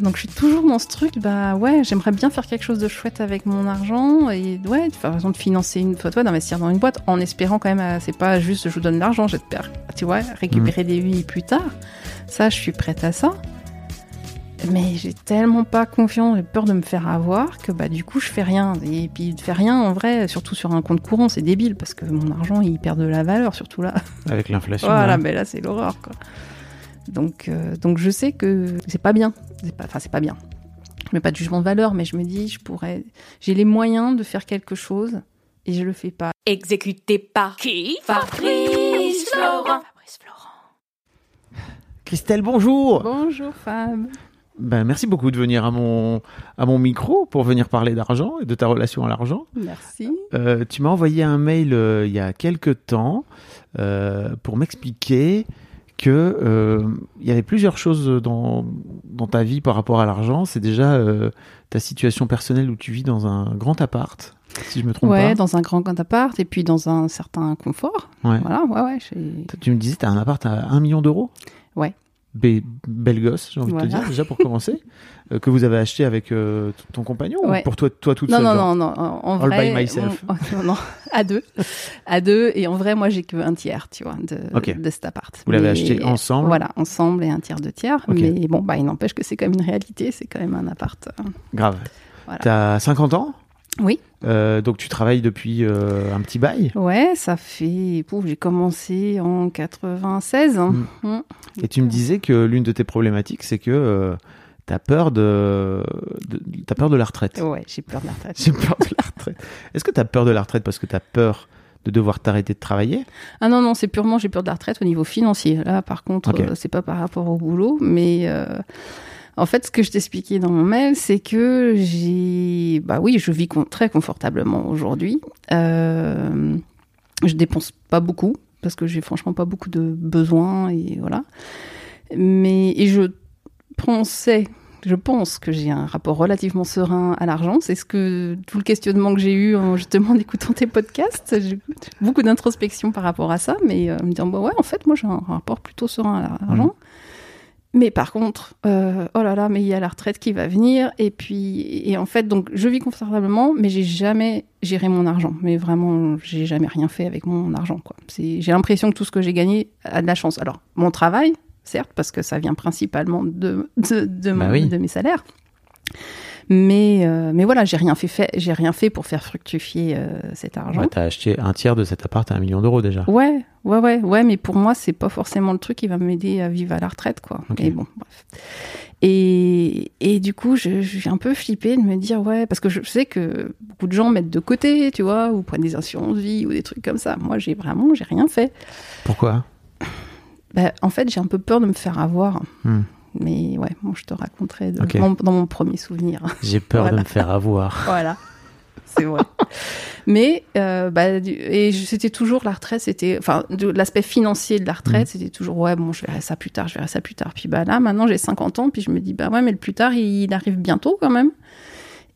Donc je suis toujours dans ce truc, bah ouais, j'aimerais bien faire quelque chose de chouette avec mon argent et ouais, par exemple de financer une photo, d'investir dans une boîte en espérant quand même, euh, c'est pas juste je vous donne de l'argent, j'espère, tu vois, récupérer des vies plus tard. Ça, je suis prête à ça. Mais j'ai tellement pas confiance, j'ai peur de me faire avoir que bah du coup je fais rien. Et puis de faire rien en vrai, surtout sur un compte courant, c'est débile parce que mon argent il perd de la valeur, surtout là. Avec l'inflation. Voilà, ouais. mais là c'est l'horreur quoi. Donc, euh, donc je sais que c'est pas bien. C'est pas, enfin c'est pas bien. Je mets pas de jugement de valeur, mais je me dis je pourrais, j'ai les moyens de faire quelque chose et je le fais pas. Exécuté par qui? Fabrice Florent. Fabrice Florent. Christelle, bonjour. Bonjour Fab. Ben, merci beaucoup de venir à mon, à mon micro pour venir parler d'argent et de ta relation à l'argent. Merci. Euh, tu m'as envoyé un mail euh, il y a quelques temps euh, pour m'expliquer que euh, il y avait plusieurs choses dans, dans ta vie par rapport à l'argent. C'est déjà euh, ta situation personnelle où tu vis dans un grand appart, si je me trompe Ouais, pas. dans un grand appart et puis dans un certain confort. Ouais. Voilà, ouais, ouais. Tu me disais, tu as un appart à 1 million d'euros? Ouais. Bé- belle gosse, j'ai envie de te dire, déjà pour commencer, euh, que vous avez acheté avec euh, ton compagnon Ouais. ou pour toi, toi toute Non, seule non, genre? non, non, en All vrai. by myself. on- oh, non, non, à deux. À deux. Et en vrai, moi, j'ai que un tiers, tu vois, de, de cet appart. Vous l'avez acheté ensemble? Voilà, ensemble et un tiers de tiers. Mais bon, bah, il n'empêche que c'est quand même une réalité. C'est quand même un appart. euh, Grave. Voilà. T'as 50 ans? Oui. Euh, donc tu travailles depuis euh, un petit bail Ouais, ça fait. Pouf, j'ai commencé en 96. Mm. Mm. et tu me disais que l'une de tes problématiques c'est que euh, t'as peur de, peur de la retraite. Ouais, j'ai peur de la retraite. J'ai peur de la retraite. Est-ce que t'as peur de la retraite parce que t'as peur de devoir t'arrêter de travailler? Ah non, non, c'est purement j'ai peur de la retraite au niveau financier. Là, par contre, Ok. euh, c'est pas par rapport au boulot, mais en fait, ce que je t'expliquais dans mon mail, c'est que j'ai, bah oui, je vis très confortablement aujourd'hui. Euh, je dépense pas beaucoup parce que j'ai franchement pas beaucoup de besoins et voilà. Mais et je pensais je pense que j'ai un rapport relativement serein à l'argent. C'est ce que tout le questionnement que j'ai eu en justement en écoutant tes podcasts. J'ai beaucoup d'introspection par rapport à ça, mais euh, me dire bah ouais, en fait, moi j'ai un rapport plutôt serein à l'argent. Mais par contre, euh, oh là là, mais il y a la retraite qui va venir, et puis et en fait, donc je vis confortablement, mais j'ai jamais géré mon argent. Mais vraiment, j'ai jamais rien fait avec mon argent. Quoi. C'est, j'ai l'impression que tout ce que j'ai gagné a de la chance. Alors mon travail, certes, parce que ça vient principalement de de, de, mon- Bah oui. de mes salaires. Mais euh, mais voilà, j'ai rien fait, fait j'ai rien fait pour faire fructifier euh, cet argent. Ouais, T'as acheté un tiers de cet appart à un million d'euros déjà. Ouais, ouais, ouais, ouais, mais pour moi, c'est pas forcément le truc qui va m'aider à vivre à la retraite, quoi. Mais bon, bref. Et, et du coup, je, je suis un peu flippée de me dire, ouais, parce que je sais que beaucoup de gens mettent de côté, tu vois, ou prennent des assurances vie ou des trucs comme ça. Moi, j'ai vraiment, j'ai rien fait. Pourquoi? Bah, en fait, j'ai un peu peur de me faire avoir. Hmm. Mais ouais, bon, je te raconterai de Ok. mon- dans mon premier souvenir. J'ai peur de me faire avoir. Voilà, c'est vrai. Mais euh, bah, et c'était toujours la retraite, c'était enfin l'aspect financier de la retraite, Mm. c'était toujours ouais bon je verrai ça plus tard, je verrai ça plus tard. Puis bah là maintenant j'ai 50 ans, puis je me dis bah ouais mais le plus tard il arrive bientôt quand même.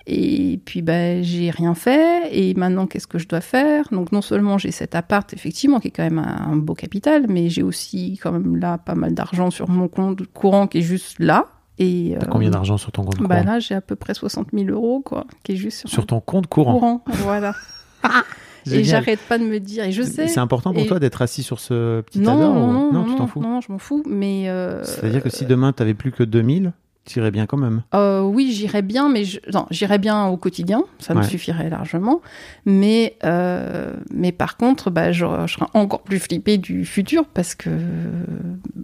Et puis bah j'ai rien fait et maintenant qu'est-ce que je dois faire? Donc non seulement j'ai cet appart effectivement qui est quand même un, un beau capital, mais j'ai aussi quand même là pas mal d'argent sur mon compte courant qui est juste là. Et T'as euh, combien d'argent sur ton compte Bah courant? là j'ai à peu près 60 000 euros quoi, qui est juste sur, Sur ton compte courant? courant. Voilà. et j'arrête pas de me dire, et je sais. C'est important pour Et- toi d'être assis sur ce petit Non, non, ou- non, non, tu t'en fous. non, je m'en fous. Mais euh, C'est-à-dire que si demain t'avais plus que 2000, t'irais bien quand même. euh, oui, j'irais bien, mais je... non, j'irais bien au quotidien, ça me suffirait largement. Mais euh, mais par contre, bah, je, je serais encore plus flippée du futur parce que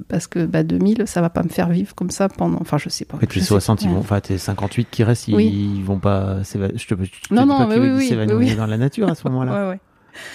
parce que bah 2000, ça va pas me faire vivre comme ça pendant. Enfin, je sais pas. Et tes Je sais- 60, ils vont, enfin tes 58 qui restent, ils, Oui. ils vont pas s'évanouir. Je te, je te Non, dis non, pas mais oui, oui, oui, dans la nature à ce moment-là. Ouais, ouais.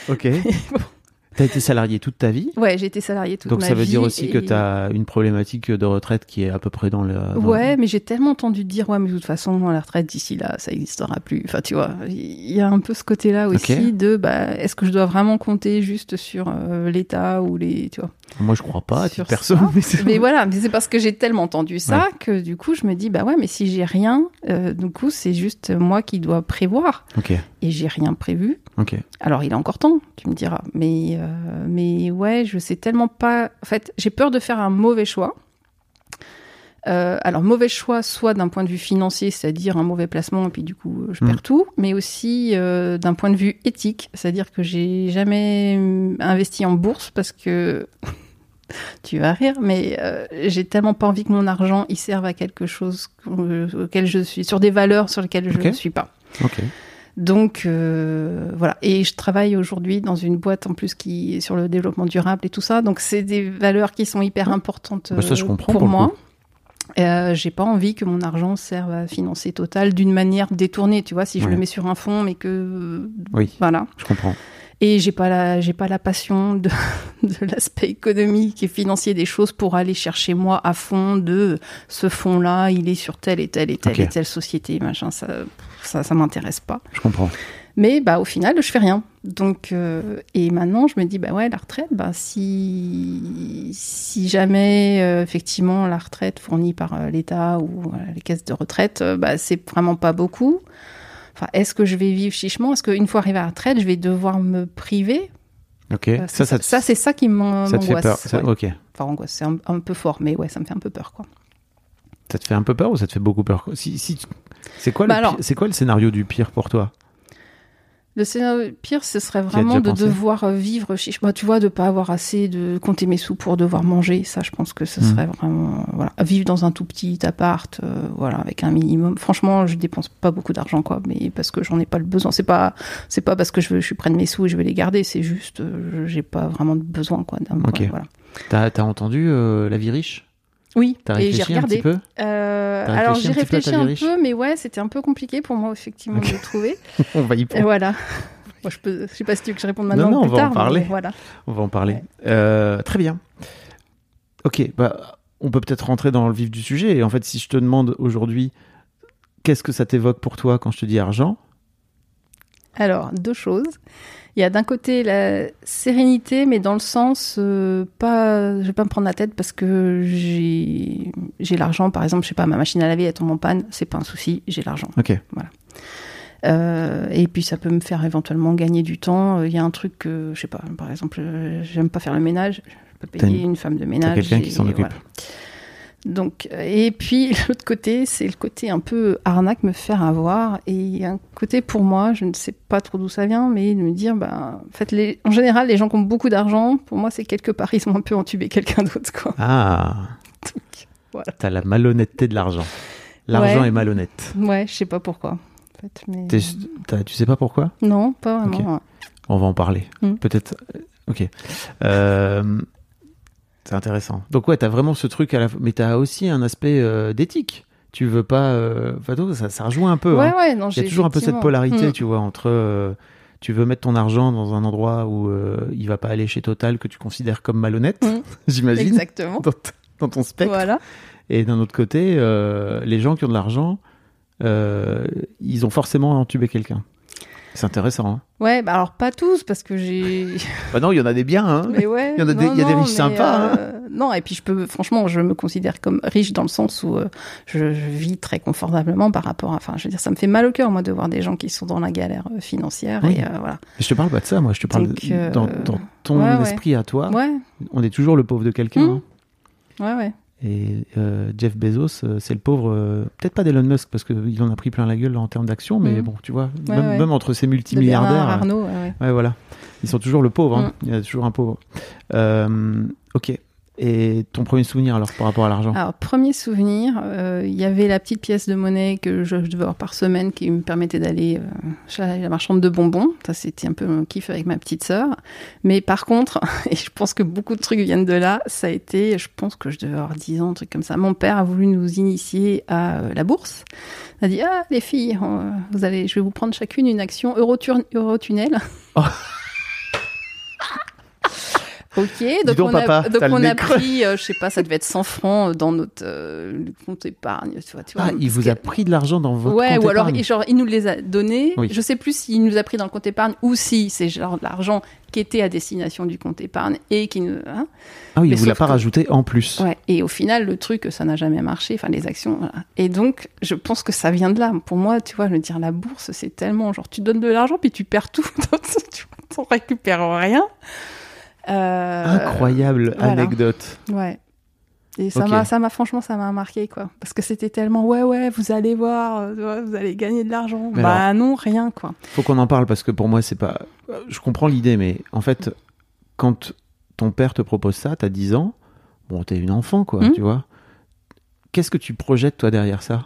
Ok. T'as été salarié toute ta vie Ouais, j'ai été salariée toute Donc ma ça veut vie dire aussi que tu as une problématique de retraite qui est à peu près dans le. dans- Ouais, mais j'ai tellement entendu dire, ouais, mais de toute façon, la retraite d'ici là, ça n'existera plus. Enfin, tu vois, il y a un peu ce côté-là aussi de, bah, est-ce que je dois vraiment compter juste sur euh, l'État ou les, tu vois? Moi je crois pas Sur titre perso. ça. mais voilà, mais c'est parce que j'ai tellement entendu ça que du coup, je me dis, bah ouais, mais si j'ai rien, euh, du coup, c'est juste moi qui dois prévoir. Ok, Et j'ai rien prévu. ok. Alors, il est encore temps, tu me diras. Mais, euh, mais ouais, je sais tellement pas. En fait, j'ai peur de faire un mauvais choix. Euh, alors, mauvais choix, soit d'un point de vue financier, c'est-à-dire un mauvais placement, et puis du coup, je Mm. perds tout, mais aussi euh, d'un point de vue éthique, c'est-à-dire que j'ai jamais euh, investi en bourse parce que. tu vas rire, mais euh, j'ai tellement pas envie que mon argent il serve à quelque chose euh, auquel je suis, sur des valeurs sur lesquelles je ne suis pas. Ok. Donc euh, voilà, et je travaille aujourd'hui dans une boîte en plus qui est sur le développement durable et tout ça. Donc c'est des valeurs qui sont hyper importantes Bah, ça, je euh, comprends pour, pour moi. Euh, j'ai pas envie que mon argent serve à financer Total d'une manière détournée, tu vois, si je Ouais. le mets sur un fonds, mais que Oui, voilà. je comprends. Et j'ai pas la j'ai pas la passion de, de l'aspect économique et financier des choses pour aller chercher moi à fond de ce fonds là, il est sur telle et telle et telle et telle société, machin. Ça ça, ça m'intéresse pas. Je comprends. Mais bah, au final, je fais rien. Donc, euh, et maintenant, je me dis, bah ouais, la retraite, bah, si, si jamais, euh, effectivement, la retraite fournie par euh, l'État ou les caisses de retraite, bah, c'est vraiment pas beaucoup. Enfin, est-ce que je vais vivre chichement? Est-ce qu'une fois arrivé à la retraite, je vais devoir me priver? Ok. Ça, ça, ça, c'est ça qui m'an- ça te fait m'angoisse. peur. Ça- ouais. Ok. Enfin, angoisse, c'est un, un peu fort, mais ouais, ça me fait un peu peur, quoi. Ça te fait un peu peur ou ça te fait beaucoup peur? Si, si, C'est quoi, Bah alors- c'est quoi le scénario du pire pour toi? Le scénario pire, ce serait vraiment de devoir vivre chiche. Bah, tu vois, de pas avoir assez de compter mes sous pour devoir manger. Ça, je pense que ce Mhm. serait vraiment voilà, vivre dans un tout petit appart, euh, voilà, avec un minimum. Franchement, je dépense pas beaucoup d'argent, quoi, mais parce que j'en ai pas le besoin. C'est pas, c'est pas parce que je, veux, je suis près de mes sous et je vais les garder. C'est juste, euh, j'ai pas vraiment de besoin, quoi. d'un- voilà. T'as as entendu euh, La vie riche? Oui, T'as et j'ai réfléchi un regardé. petit peu Euh, T'as alors j'ai petit peu à ta réfléchi vie un riche peu, mais ouais, c'était un peu compliqué pour moi effectivement de le trouver. On va y Et prendre. voilà. Moi, je peux, je sais pas si tu veux que je réponde maintenant non, ou on plus va en tard. mais parler. voilà. On va en parler. Euh, très bien. Ok, bah, on peut peut-être rentrer dans le vif du sujet. Et en fait, si je te demande aujourd'hui, qu'est-ce que ça t'évoque pour toi quand je te dis argent? Alors, deux choses. Il y a d'un côté la sérénité, mais dans le sens, euh, pas, je vais pas me prendre la tête parce que j'ai j'ai l'argent. Par exemple, je sais pas, ma machine à laver elle tombe en panne, c'est pas un souci, j'ai l'argent. Ok. Euh, et puis ça peut me faire éventuellement gagner du temps. Il y a un truc que, je sais pas, par exemple, euh, j'aime pas faire le ménage, je peux payer une- une... femme de ménage. quelqu'un qui s'en occupe. voilà. Donc, euh, et puis l'autre côté, c'est le côté un peu arnaque, me faire avoir. Et il y a un côté pour moi, je ne sais pas trop d'où ça vient, mais de me dire, ben, en fait, les, en général, les gens qui ont beaucoup d'argent, pour moi, c'est quelque part, ils ont un peu entubé quelqu'un d'autre, quoi. Ah Donc, voilà. T'as la malhonnêteté de l'argent. L'argent Ouais. est malhonnête. Ouais, je sais pas pourquoi. En fait, mais... Tu sais pas pourquoi? Non, pas vraiment. On va en parler. Mm. Peut-être. euh, Ok. Euh, c'est intéressant. Donc ouais, t'as vraiment ce truc à la fois, mais t'as aussi un aspect euh, d'éthique. Tu veux pas. euh, enfin, ça, ça rejoint un peu. Ouais, hein. ouais, non, Il y a toujours un peu cette polarité, Mm. tu vois, entre. euh, tu veux mettre ton argent dans un endroit où euh, il va pas aller chez Total que tu considères comme malhonnête, Mm. j'imagine, Exactement. dans, t- dans ton spectre. Voilà. Et d'un autre côté, euh, les gens qui ont de l'argent, euh, ils ont forcément entubé quelqu'un. C'est intéressant. Hein Ouais, bah alors pas tous, parce que j'ai. bah non, il y en a des biens. Hein Mais ouais. Il y en a des- non, il y a des non, riches sympas, hein. euh, Non, et puis je peux, franchement, je me considère comme riche dans le sens où euh, je, je vis très confortablement par rapport à. Enfin, je veux dire, ça me fait mal au cœur, moi, de voir des gens qui sont dans la galère euh, financière. Oui. Et euh, voilà. Mais je te parle pas de ça, moi. Je te parle Donc, de- dans, dans ton ouais, ouais. esprit à toi. Ouais, On est toujours le pauvre de quelqu'un. Mm. hein. ouais, ouais. Et euh, Jeff Bezos, euh, c'est le pauvre, euh, peut-être pas d'Elon Musk parce qu'il en a pris plein la gueule en termes d'action, mais Mhm. bon, tu vois, Ouais, même, ouais. même entre ces multimilliardaires, Arnault, ouais, voilà, ils sont toujours le pauvre. hein. Mm. Il y a toujours un pauvre. Ok. Et ton premier souvenir alors par rapport à l'argent? Alors, premier souvenir, euh, il y avait la petite pièce de monnaie que je, devais avoir par semaine qui me permettait d'aller euh, chez la, marchande de bonbons. Ça, c'était un peu mon kiff avec ma petite sœur. Mais par contre, et je pense que beaucoup de trucs viennent de là, ça a été, je pense que je devais avoir 10 ans, un truc comme ça. Mon père a voulu nous initier à euh, la bourse. Il a dit, ah, les filles, euh, vous allez, je vais vous prendre chacune une action Eurotunnel. Ok, donc, donc, on, papa, a, donc le on a pris, euh, je sais pas, ça devait être 100 francs dans notre euh, compte épargne. Tu vois, tu vois, Ah, il vous a pris de l'argent dans votre Ouais, compte ou alors épargne. il- genre, il nous les a donnés. Oui. Je sais plus s'il nous a pris dans le compte épargne ou si c'est genre de l'argent qui était à destination du compte épargne et qui nous. hein. Ah oui, il vous l'a pas que- rajouté en plus. Ouais. Et au final, le truc, ça n'a jamais marché. Enfin, les actions. voilà. Et donc, je pense que ça vient de là. Pour moi, tu vois, je veux dire, la bourse, c'est tellement genre, tu donnes de l'argent puis tu perds tout. tu t'en récupères rien. Euh, Incroyable voilà. anecdote. Ouais. Et ça m'a, ça m'a franchement, ça m'a marqué quoi, parce que c'était tellement ouais ouais, vous allez voir, euh, vous allez gagner de l'argent. Mais bah alors- non, rien quoi. Faut qu'on en parle parce que pour moi, c'est pas. Je comprends l'idée, mais en fait, quand ton père te propose ça, t'as 10 ans, bon, t'es une enfant, quoi, Mhm. tu vois. Qu'est-ce que tu projettes, toi, derrière ça?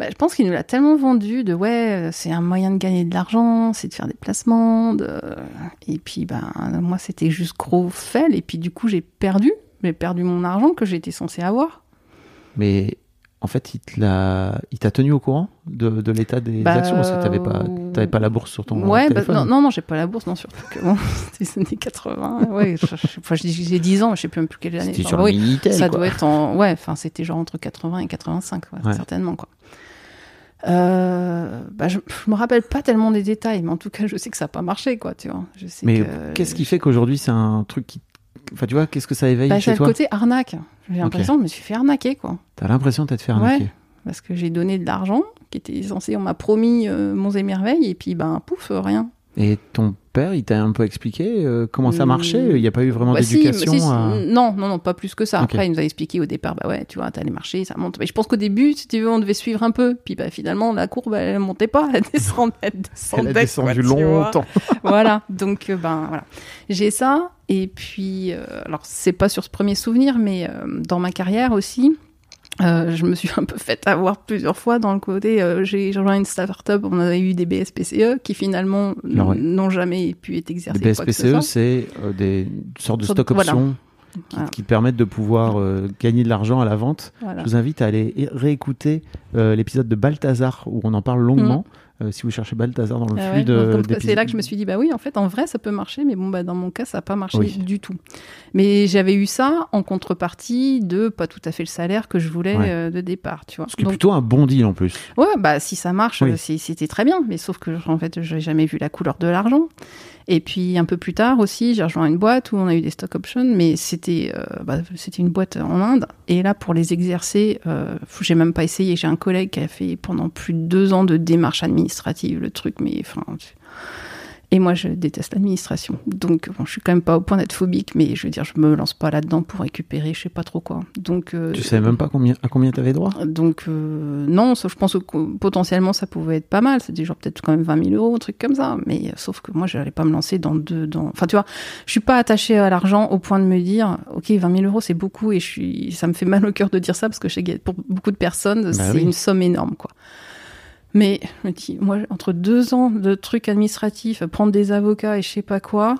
Bah, je pense qu'il nous l'a tellement vendu de ouais, euh, c'est un moyen de gagner de l'argent, c'est de faire des placements, de... et puis ben moi c'était juste gros fail et puis du coup j'ai perdu, j'ai perdu mon argent que j'étais censé avoir. Mais en fait, il t'a tenu au courant de, de l'état des Bah, actions parce que t'avais pas, pas la bourse sur ton ouais, bah, téléphone. non, non, non, j'ai pas la bourse, non, surtout que bon, c'était les années 80. Ouais, j'ai 10 ans, je sais plus même plus quelle année. C'était Enfin, sur le oui, Minitel, ça quoi. doit être en. Ouais, enfin, c'était genre entre 80 et 85, ouais, Ouais. certainement, quoi. Euh, bah, je, je me rappelle pas tellement des détails, mais en tout cas, je sais que ça n'a pas marché, quoi, tu vois. Je sais Mais que- qu'est-ce qui fait qu'aujourd'hui, c'est un truc qui. Enfin, tu vois, qu'est-ce que ça éveille bah, chez c'est le toi côté arnaque. J'ai l'impression que je me suis fait arnaquer, quoi. T'as l'impression de t'être fait arnaquer. Ouais. Parce que j'ai donné de l'argent qui était censé, on m'a promis euh, monts et merveilles, et puis, ben, pouf, euh, rien. Et ton père, il t'a un peu expliqué euh, comment ça Hmm. marchait? Il n'y a pas eu vraiment Bah, d'éducation mais si, si, à- Non, non, non, pas plus que ça. Après, il nous a expliqué au départ, bah ouais, tu vois, t'as les marchés, ça monte. Mais je pense qu'au début, si tu veux, on devait suivre un peu. Puis bah, finalement, la courbe, elle montait pas, elle descendait, elle descendait. Elle a descendu quoi, longtemps. voilà, donc euh, ben voilà. J'ai ça, et puis, euh, alors c'est pas sur ce premier souvenir, mais euh, dans ma carrière aussi, euh, je me suis un peu fait avoir plusieurs fois dans le côté, euh, j'ai rejoint une start-up, on avait eu des BSPCE qui finalement ouais. n'ont jamais pu être Les exercés. ce BSPCE, c'est euh, des sortes de stock voilà. options qui, Voilà. qui permettent de pouvoir euh, gagner de l'argent à la vente. Voilà. Je vous invite à aller réécouter euh, l'épisode de Balthazar où on en parle longuement. Euh, si vous cherchez Balthazar dans le Ah flux ouais, de donc, comme- d'épisodes. c'est là que je me suis dit, bah oui, en fait, en vrai, ça peut marcher, mais bon, bah, dans mon cas, ça n'a pas marché Oui. du tout. Mais j'avais eu ça en contrepartie de pas tout à fait le salaire que je voulais Ouais. euh, de départ, tu vois. Ce qui est plutôt un bon deal en plus. ouais, bah, si ça marche, Oui. c'était très bien, mais sauf que, en fait, j'ai jamais vu la couleur de l'argent. Et puis, un peu plus tard aussi, j'ai rejoint une boîte où on a eu des stock options, mais c'était euh, bah, c'était une boîte en Inde. Et là, pour les exercer, j'ai même pas essayé. J'ai un collègue qui a fait pendant plus de deux ans de démarches administratives, le truc, mais enfin. Et moi, je déteste l'administration. Donc, bon, je suis quand même pas au point d'être phobique, mais je veux dire, je me lance pas là-dedans pour récupérer, je sais pas trop quoi. Donc, euh, Tu savais même pas combien, à combien tu avais droit? Donc euh, non, sauf je pense que potentiellement ça pouvait être pas mal. C'était genre peut-être quand même 20 000 euros, un truc comme ça. Mais euh, sauf que moi, je n'allais pas me lancer dans deux. Dans... Enfin, tu vois, je suis pas attachée à l'argent au point de me dire, ok, 20 000 euros c'est beaucoup et je suis, ça me fait mal au cœur de dire ça parce que je sais que pour beaucoup de personnes, c'est Bah oui. une somme énorme, quoi. Mais moi, entre deux ans de trucs administratifs, prendre des avocats et je sais pas quoi.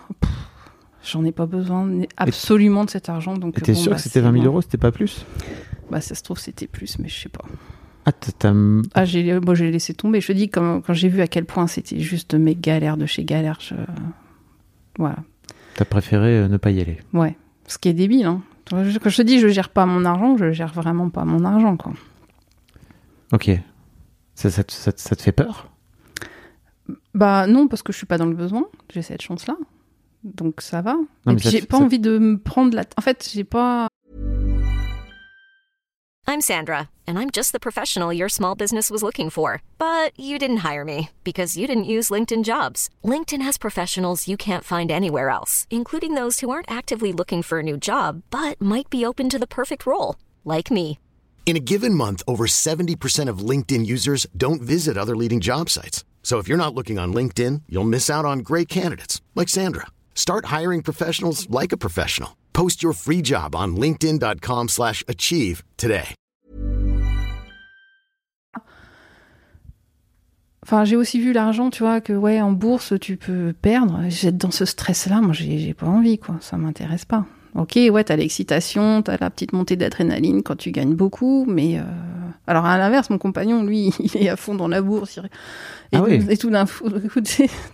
J'en ai pas besoin absolument de cet argent. Donc, t'es bon, sûr bah, que c'était c'est 20 000 bon. euros, c'était pas plus? Bah, ça se trouve, c'était plus, mais je sais pas. Ah, Ah, j'ai, moi, j'ai laissé tomber. Je te dis, quand, quand j'ai vu à quel point c'était juste mes galères de chez galères, je... voilà. t'as préféré euh, ne pas y aller. Ouais. Ce qui est débile, hein. Quand je quand je te dis, je gère pas mon argent, je gère vraiment pas mon argent, quoi. Ok. Ça, ça, te- ça ça te fait peur? Bah, non, parce que je suis pas dans le besoin. J'ai cette chance-là. Donc, ça va. Non, Et puis, j'ai pas ça- envie de me prendre la. En fait, j'ai pas. I'm Sandra, and I'm just the professional your small business was looking for. But you didn't hire me because you didn't use LinkedIn jobs. LinkedIn has professionals you can't find anywhere else, including those who aren't actively looking for a new job but might be open to the perfect role, like me. In a given month, over 70% of LinkedIn users don't visit other leading job sites. So if you're not looking on LinkedIn, you'll miss out on great candidates like Sandra. Start hiring professionals like a professional. Post your free job on linkedin.com/achieve today. Enfin, j'ai aussi vu l'argent, tu vois, que ouais, en bourse, tu peux perdre. J'être dans ce stress-là, moi, j'ai pas envie, quoi. Ça m'intéresse pas. Ok, ouais, t'as l'excitation, t'as la petite montée d'adrénaline quand tu gagnes beaucoup, mais euh, alors à l'inverse, mon compagnon, lui, il est à fond dans la bourse. il- Et, Ah oui. et tout d'un coup,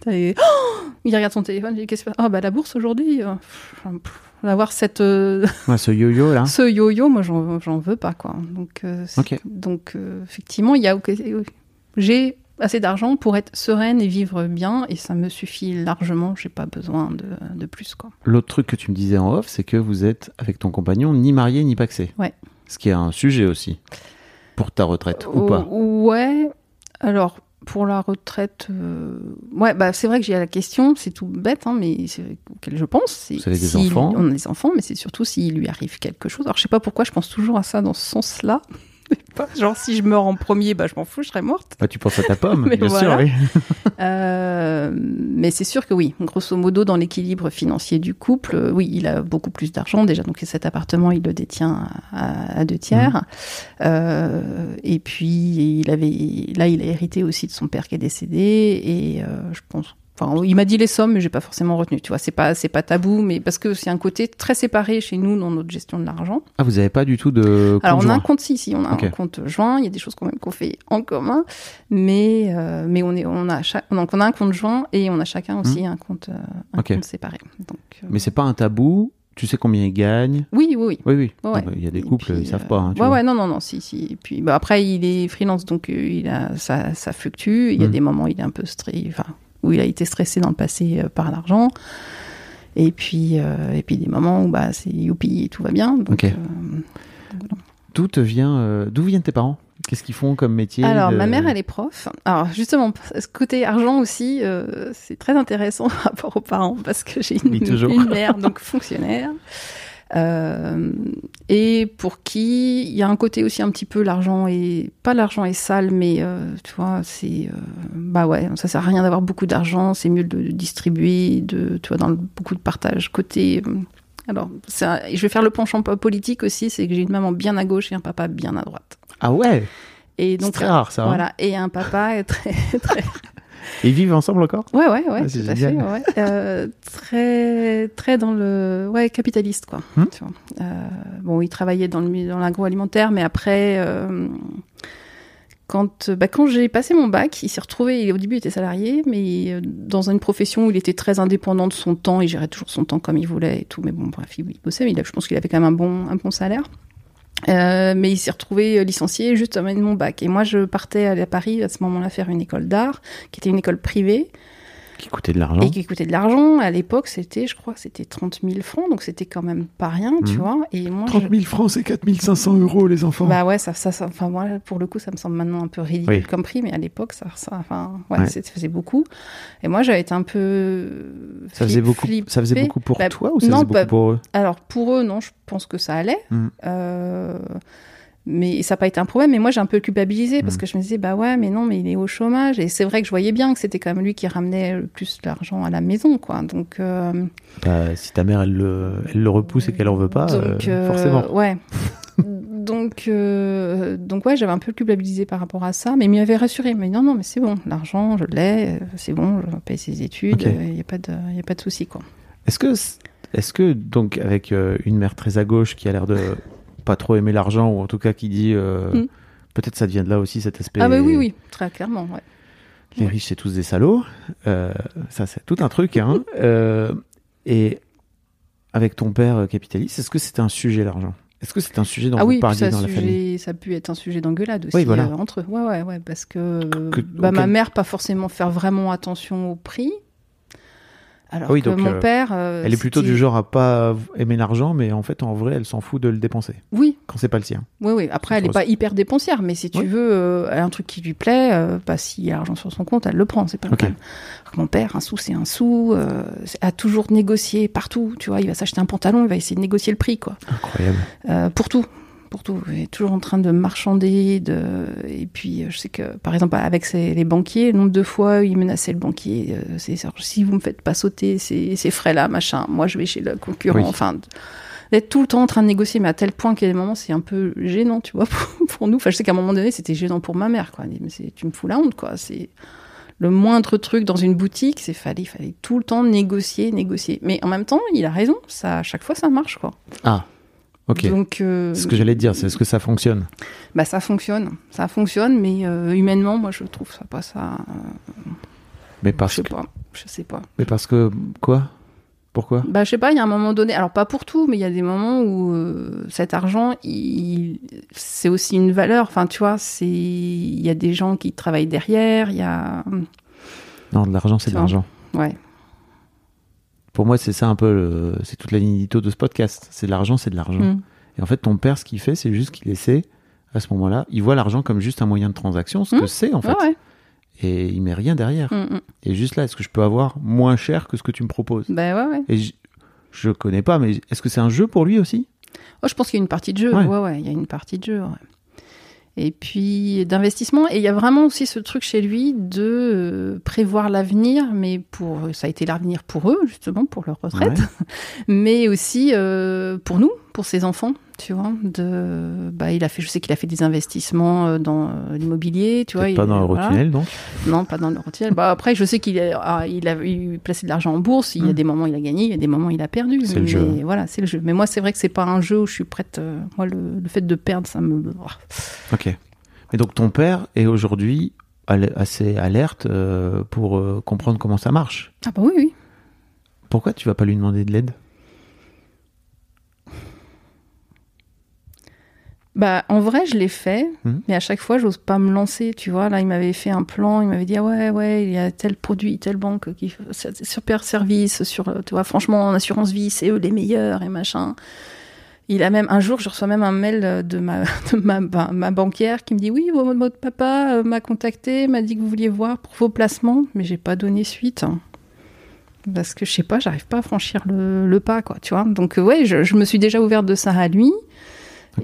les- Oh il regarde son téléphone, il dit qu'est-ce que Ah bah la bourse aujourd'hui, euh, pff, avoir cette euh, Ouais, ce yo-yo là. ce yo-yo, moi j'en j'en veux pas quoi. Donc euh, donc effectivement, il y a j'ai assez d'argent pour être sereine et vivre bien et ça me suffit largement. J'ai pas besoin de, de plus quoi. L'autre truc que tu me disais en off, c'est que vous êtes avec ton compagnon ni marié ni paxé. Ouais. Ce qui est un sujet aussi pour ta retraite ou pas? Ouais. Alors, pour la retraite, euh, ouais, bah, c'est vrai que j'ai la question, c'est tout bête, hein, mais c'est auquel je pense. Vous avez des s'il- enfants? On a des enfants, mais c'est surtout s'il lui arrive quelque chose. Alors, je sais pas pourquoi je pense toujours à ça dans ce sens-là. Pas Genre, si je meurs en premier, bah, je m'en fous, je serais morte. Bah, tu penses à ta pomme, Mais bien voilà. sûr, oui. Euh, mais c'est sûr que oui, grosso modo, dans l'équilibre financier du couple, euh, oui, il a beaucoup plus d'argent déjà. Donc cet appartement, il le détient à, à deux tiers. Mmh. Euh, et puis il avait, là, il a hérité aussi de son père qui est décédé. Et euh, je pense. Enfin, il m'a dit les sommes, mais j'ai pas forcément retenu. Tu vois, c'est pas, c'est pas tabou, mais parce que c'est un côté très séparé chez nous dans notre gestion de l'argent. Ah, vous avez pas du tout de. Alors on a un compte si, si, on a un compte joint. Il y a des choses quand même qu'on fait en commun, mais euh, mais on est, on a chaque, donc on a un compte joint et on a chacun aussi un compte, euh, un. Ok. compte séparé. Donc euh, Mais c'est pas un tabou. Tu sais combien il gagne. oui, oui, oui. Oui, oui. Ouais, Donc, Il y a des couples, puis, ils savent euh, pas. hein, tu ouais, vois. ouais, non, non, non, si, si. Et puis, bah, après, il est freelance, donc euh, il a, ça, ça fluctue. Il y a Mm. des moments il est un peu stressé, enfin, où il a été stressé dans le passé euh, par l'argent. Et puis, euh, et puis des moments où bah, c'est youpi tout va bien. Donc, Ok. euh, D'où te vient, d'où viennent tes parents? Qu'est-ce qu'ils font comme métier? Alors, de- ma mère, elle est prof. Alors, justement, ce côté argent aussi, euh, c'est très intéressant par rapport aux parents parce que j'ai une, une mère, donc fonctionnaire. Euh, et pour qui il y a un côté aussi un petit peu l'argent et pas l'argent est sale mais euh, tu vois c'est euh, bah ouais ça sert à rien d'avoir beaucoup d'argent c'est mieux de distribuer de tu vois dans le- beaucoup de partage côté euh, alors je vais faire le penchant po- politique aussi c'est que j'ai une maman bien à gauche et un papa bien à droite Ah ouais? Et C'est donc très rare ça. hein. voilà, et un papa très, très... Ils vivent ensemble encore? Ouais, ouais, ouais, Ah, c'est fait, ouais. Euh, très, très dans le... Ouais, capitaliste, quoi. Hmm. tu vois. Euh, bon, il travaillait dans le dans l'agroalimentaire, mais après... euh, Quand, bah, quand j'ai passé mon bac, il s'est retrouvé, il- au début il était salarié, mais dans une profession où il était très indépendant de son temps, il gérait toujours son temps comme il voulait et tout, mais bon, bref, il, il bossait, mais il a- je pense qu'il avait quand même un bon, un bon salaire. Euh, mais il s'est retrouvé licencié juste à mon bac. Et moi, je partais à Paris à ce moment-là faire une école d'art, qui était une école privée Qui coûtaient de l'argent et qui coûtait de l'argent. À l'époque, c'était, je crois, que c'était 30 000 francs, donc c'était quand même pas rien, tu Mhm. vois. Et moi, 30 000 francs, c'est 4 500 euros, les enfants. bah ouais, ça, ça, ça- enfin moi, pour le coup, ça me semble maintenant un peu ridicule Oui. comme prix, mais à l'époque, ça, ça, enfin, ouais, Ouais. faisait beaucoup. Et moi, j'avais été un peu. ça faisait beaucoup. Ça faisait beaucoup pour Bah, toi ou ça non, faisait beaucoup bah, pour eux? Alors pour eux, non, je pense que ça allait. Mm. Euh, mais ça n'a pas été un problème. Mais moi, j'ai un peu culpabilisé parce Mm. que je me disais, bah ouais, mais non, mais il est au chômage. Et c'est vrai que je voyais bien que c'était quand même lui qui ramenait le plus d'argent à la maison, quoi. Donc, euh, Bah, Si ta mère elle le, elle le repousse et qu'elle en veut pas, donc euh, euh, forcément. ouais. donc, euh, donc ouais, j'avais un peu culpabilisé par rapport à ça, mais il m'avait rassuré. Mais non, non, mais c'est bon, l'argent, je l'ai, c'est bon, je paye ses études, il n'y a pas de, y a pas de souci, quoi. Est-ce que, est-ce que donc avec une mère très à gauche qui a l'air de pas trop aimer l'argent ou en tout cas qui dit euh, Mm. peut-être ça devient de là aussi cet aspect. Ah bah oui, oui, très clairement, ouais. Les riches c'est tous des salauds. Euh, ça c'est tout un truc. Hein. Euh, et avec ton père capitaliste, est-ce que c'était un sujet l'argent? Est-ce que c'est un sujet dont ah vous oui, parliez dans la famille? sujet, ça a pu être un sujet d'engueulade aussi Oui, voilà. entre eux. Ouais, ouais, ouais, parce que, Que- bah, ma mère pas forcément faire vraiment attention au prix, alors oui, que donc, mon euh, père. euh, Elle est plutôt du genre à pas aimer l'argent, mais en fait en vrai elle s'en fout de le dépenser Oui, quand c'est pas le sien. oui, oui. Après, elle est trop- pas hyper dépensière, mais si tu Oui. veux, euh, elle a un truc qui lui plaît, euh, bah, s'il y a l'argent sur son compte, elle le prend, c'est pas le problème. Mon père, un sou, c'est un sou, euh, a toujours négocié partout, tu vois, il va s'acheter un pantalon, il va essayer de négocier le prix, quoi. Incroyable. Euh, pour tout. Pour tout. Il est toujours en train de marchander. De... Et puis, euh, je sais que, par exemple, avec ses- les banquiers, le nombre de fois où il menaçait le banquier, euh, c'est si vous me faites pas sauter ces, ces frais-là, machin, moi je vais chez le concurrent. Oui. Enfin, d'être tout le temps en train de négocier, mais à tel point qu'à des moments, c'est un peu gênant, tu vois, pour, pour nous. Enfin, je sais qu'à un moment donné, c'était gênant pour ma mère, quoi. Elle dit, mais tu me fous la honte, quoi. C'est le moindre truc dans une boutique, c'est fallait, fallait tout le temps négocier, négocier. Mais en même temps, il a raison. Ça, à chaque fois, ça marche, quoi. Ah. Ok. Donc, euh, C'est ce que j'allais te dire, c'est est-ce que ça fonctionne bah ça fonctionne, ça fonctionne, mais euh, humainement, moi je trouve ça pas ça. euh, Mais Je parce sais que, pas. Je sais pas. mais parce que quoi? Pourquoi? Bah, je sais pas, il y a un moment donné, alors pas pour tout, mais il y a des moments où euh, cet argent, il, c'est aussi une valeur. Enfin, tu vois, c'est, il y a des gens qui travaillent derrière, il y a, Non, de l'argent, c'est de l'argent. ouais. Pour moi, c'est ça un peu, c'est toute la ligne de ce podcast. C'est de l'argent, c'est de l'argent. Mm. Et en fait, ton père, ce qu'il fait, c'est juste qu'il essaie, à ce moment-là, il voit l'argent comme juste un moyen de transaction, ce que Mm. c'est en fait. Ouais, ouais. Et il met rien derrière. Mm. Et juste là, est-ce que je peux avoir moins cher que ce que tu me proposes? Bah, ouais, ouais. Et je, je connais pas, mais est-ce que c'est un jeu pour lui aussi? Oh, je pense qu'il y a une partie de jeu. Ouais, ouais, il y a une partie de jeu. Et puis d'investissement. Et il y a vraiment aussi ce truc chez lui de euh, prévoir l'avenir, mais pour ça a été l'avenir pour eux justement pour leur retraite, mais aussi euh, pour nous, pour ses enfants. Tu vois, de, bah, il a fait, je sais qu'il a fait des investissements euh, dans euh, l'immobilier, tu vois. Il- pas dans voilà. Eurotunnel, donc. Non, pas dans l'Eurotunnel. bah, après, je sais qu'il a, ah, il a placé de l'argent en bourse. Il y a Mm. des moments il a gagné, il y a des moments il a perdu. C'est le jeu. Voilà, c'est le jeu. Mais moi, c'est vrai que c'est pas un jeu où je suis prête. euh, moi, le, le fait de perdre, ça me. Ok. Mais donc ton père est aujourd'hui assez alerte euh, pour euh, comprendre comment ça marche. Ah bah oui, oui. Pourquoi tu vas pas lui demander de l'aide? Bah, en vrai, je l'ai fait, Mhm. mais à chaque fois, j'ose pas me lancer. Tu vois, là, il m'avait fait un plan, il m'avait dit, ah ouais, ouais, il y a tel produit, telle banque qui fait super service sur, tu vois, franchement, en assurance vie, c'est eux les meilleurs et machin. Il a même, un jour, je reçois même un mail de ma, de ma, bah, ma banquière qui me dit, oui, votre papa euh, m'a contacté, m'a dit que vous vouliez voir pour vos placements, mais j'ai pas donné suite. Parce que je sais pas, j'arrive pas à franchir le, le pas, quoi, tu vois. Donc, euh, ouais, je, je me suis déjà ouverte de ça à lui.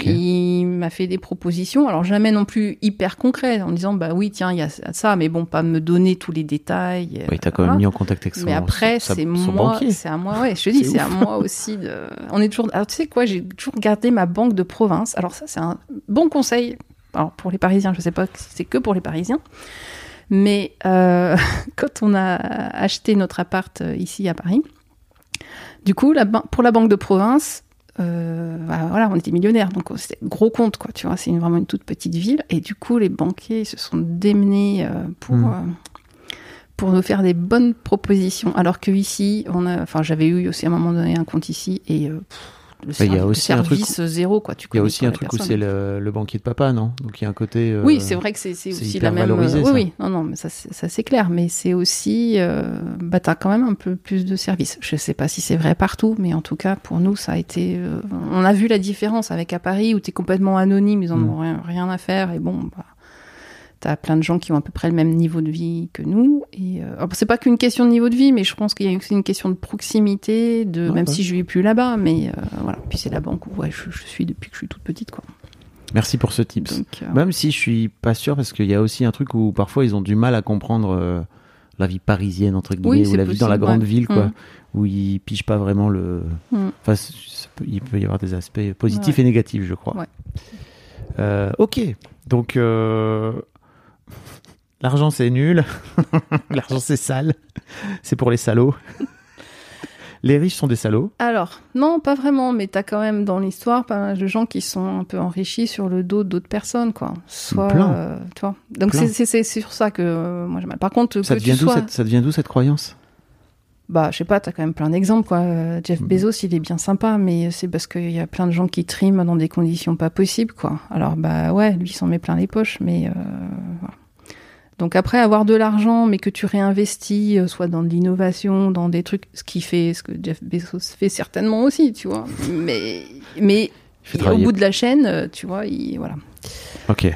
Il m'a fait des propositions, alors jamais non plus hyper concrètes, en disant bah oui tiens il y a ça, mais bon pas me donner tous les détails. euh, Oui, t'as quand voilà. même mis en contact avec son Mais après c'est moi, c'est à moi, ouais, je te dis C'est à moi aussi de. On est toujours. Alors tu sais quoi, j'ai toujours gardé ma banque de province. Alors ça c'est un bon conseil. Alors pour les Parisiens, je sais pas si c'est que pour les Parisiens, mais euh, quand on a acheté notre appart euh, ici à Paris, du coup la pour la banque de province. Euh, bah, voilà, on était millionnaires, donc oh, c'était gros compte, quoi, tu vois, c'est vraiment une toute petite ville. Et du coup, les banquiers se sont démenés euh, pour, Mm. euh, pour nous faire des bonnes propositions. Alors que ici, on a, enfin, j'avais eu aussi à un moment donné un compte ici et pff, le, Bah, il y a aussi un truc- service zéro, quoi. Tu Il y a aussi un truc où c'est le, le banquier de papa, non? Donc il y a un côté. euh, Oui, c'est vrai que c'est aussi la même. valorisé, oui, ça. oui, non, non, mais ça, c'est- ça c'est clair. Mais c'est aussi, euh, bah, t'as quand même un peu plus de services. Je sais pas si c'est vrai partout, mais en tout cas pour nous, ça a été. euh, on a vu la différence avec à Paris où t'es complètement anonyme, ils en Mm. ont rien, rien à faire et bon, bah, t'as plein de gens qui ont à peu près le même niveau de vie que nous. Et euh, c'est pas qu'une question de niveau de vie, mais je pense qu'il y a aussi une question de proximité, de Ouais, même ouais. si je vis plus là-bas, mais euh, voilà. Puis c'est la banque où ouais, je, je suis depuis que je suis toute petite, quoi. Merci pour ce tips. Donc, euh, Même si je suis pas sûr, parce qu'il y a aussi un truc où parfois ils ont du mal à comprendre euh, la vie parisienne, entre guillemets, Oui, ou la vie dans la grande ouais. ville, quoi, Mm. où ils pigent pas vraiment le. Mm. Enfin, peut- il peut y avoir des aspects positifs Ouais. et négatifs, je crois. Ouais. Euh, ok, donc euh, l'argent c'est nul, l'argent c'est sale, c'est pour les salauds. les riches sont des salauds. Alors, non, pas vraiment, mais t'as quand même dans l'histoire pas mal de gens qui sont un peu enrichis sur le dos d'autres personnes, quoi. Soit, Plein. euh, tu vois. Donc c'est- sur ça que euh, moi j'aime. Par contre, Ça que devient tu d'où sois, cette, ça devient d'où cette croyance? Bah, je sais pas, t'as quand même plein d'exemples, quoi. Euh, Jeff Mhm. Bezos, il est bien sympa, mais c'est parce qu'il y a plein de gens qui triment dans des conditions pas possibles, quoi. Alors, bah ouais, lui, il s'en met plein les poches, mais euh, voilà. Donc après, avoir de l'argent, mais que tu réinvestis, euh, soit dans de l'innovation, dans des trucs, ce qui fait, ce que Jeff Bezos fait certainement aussi, tu vois. Mais, mais Il au bout de la chaîne, euh, tu vois, il, voilà. Ok.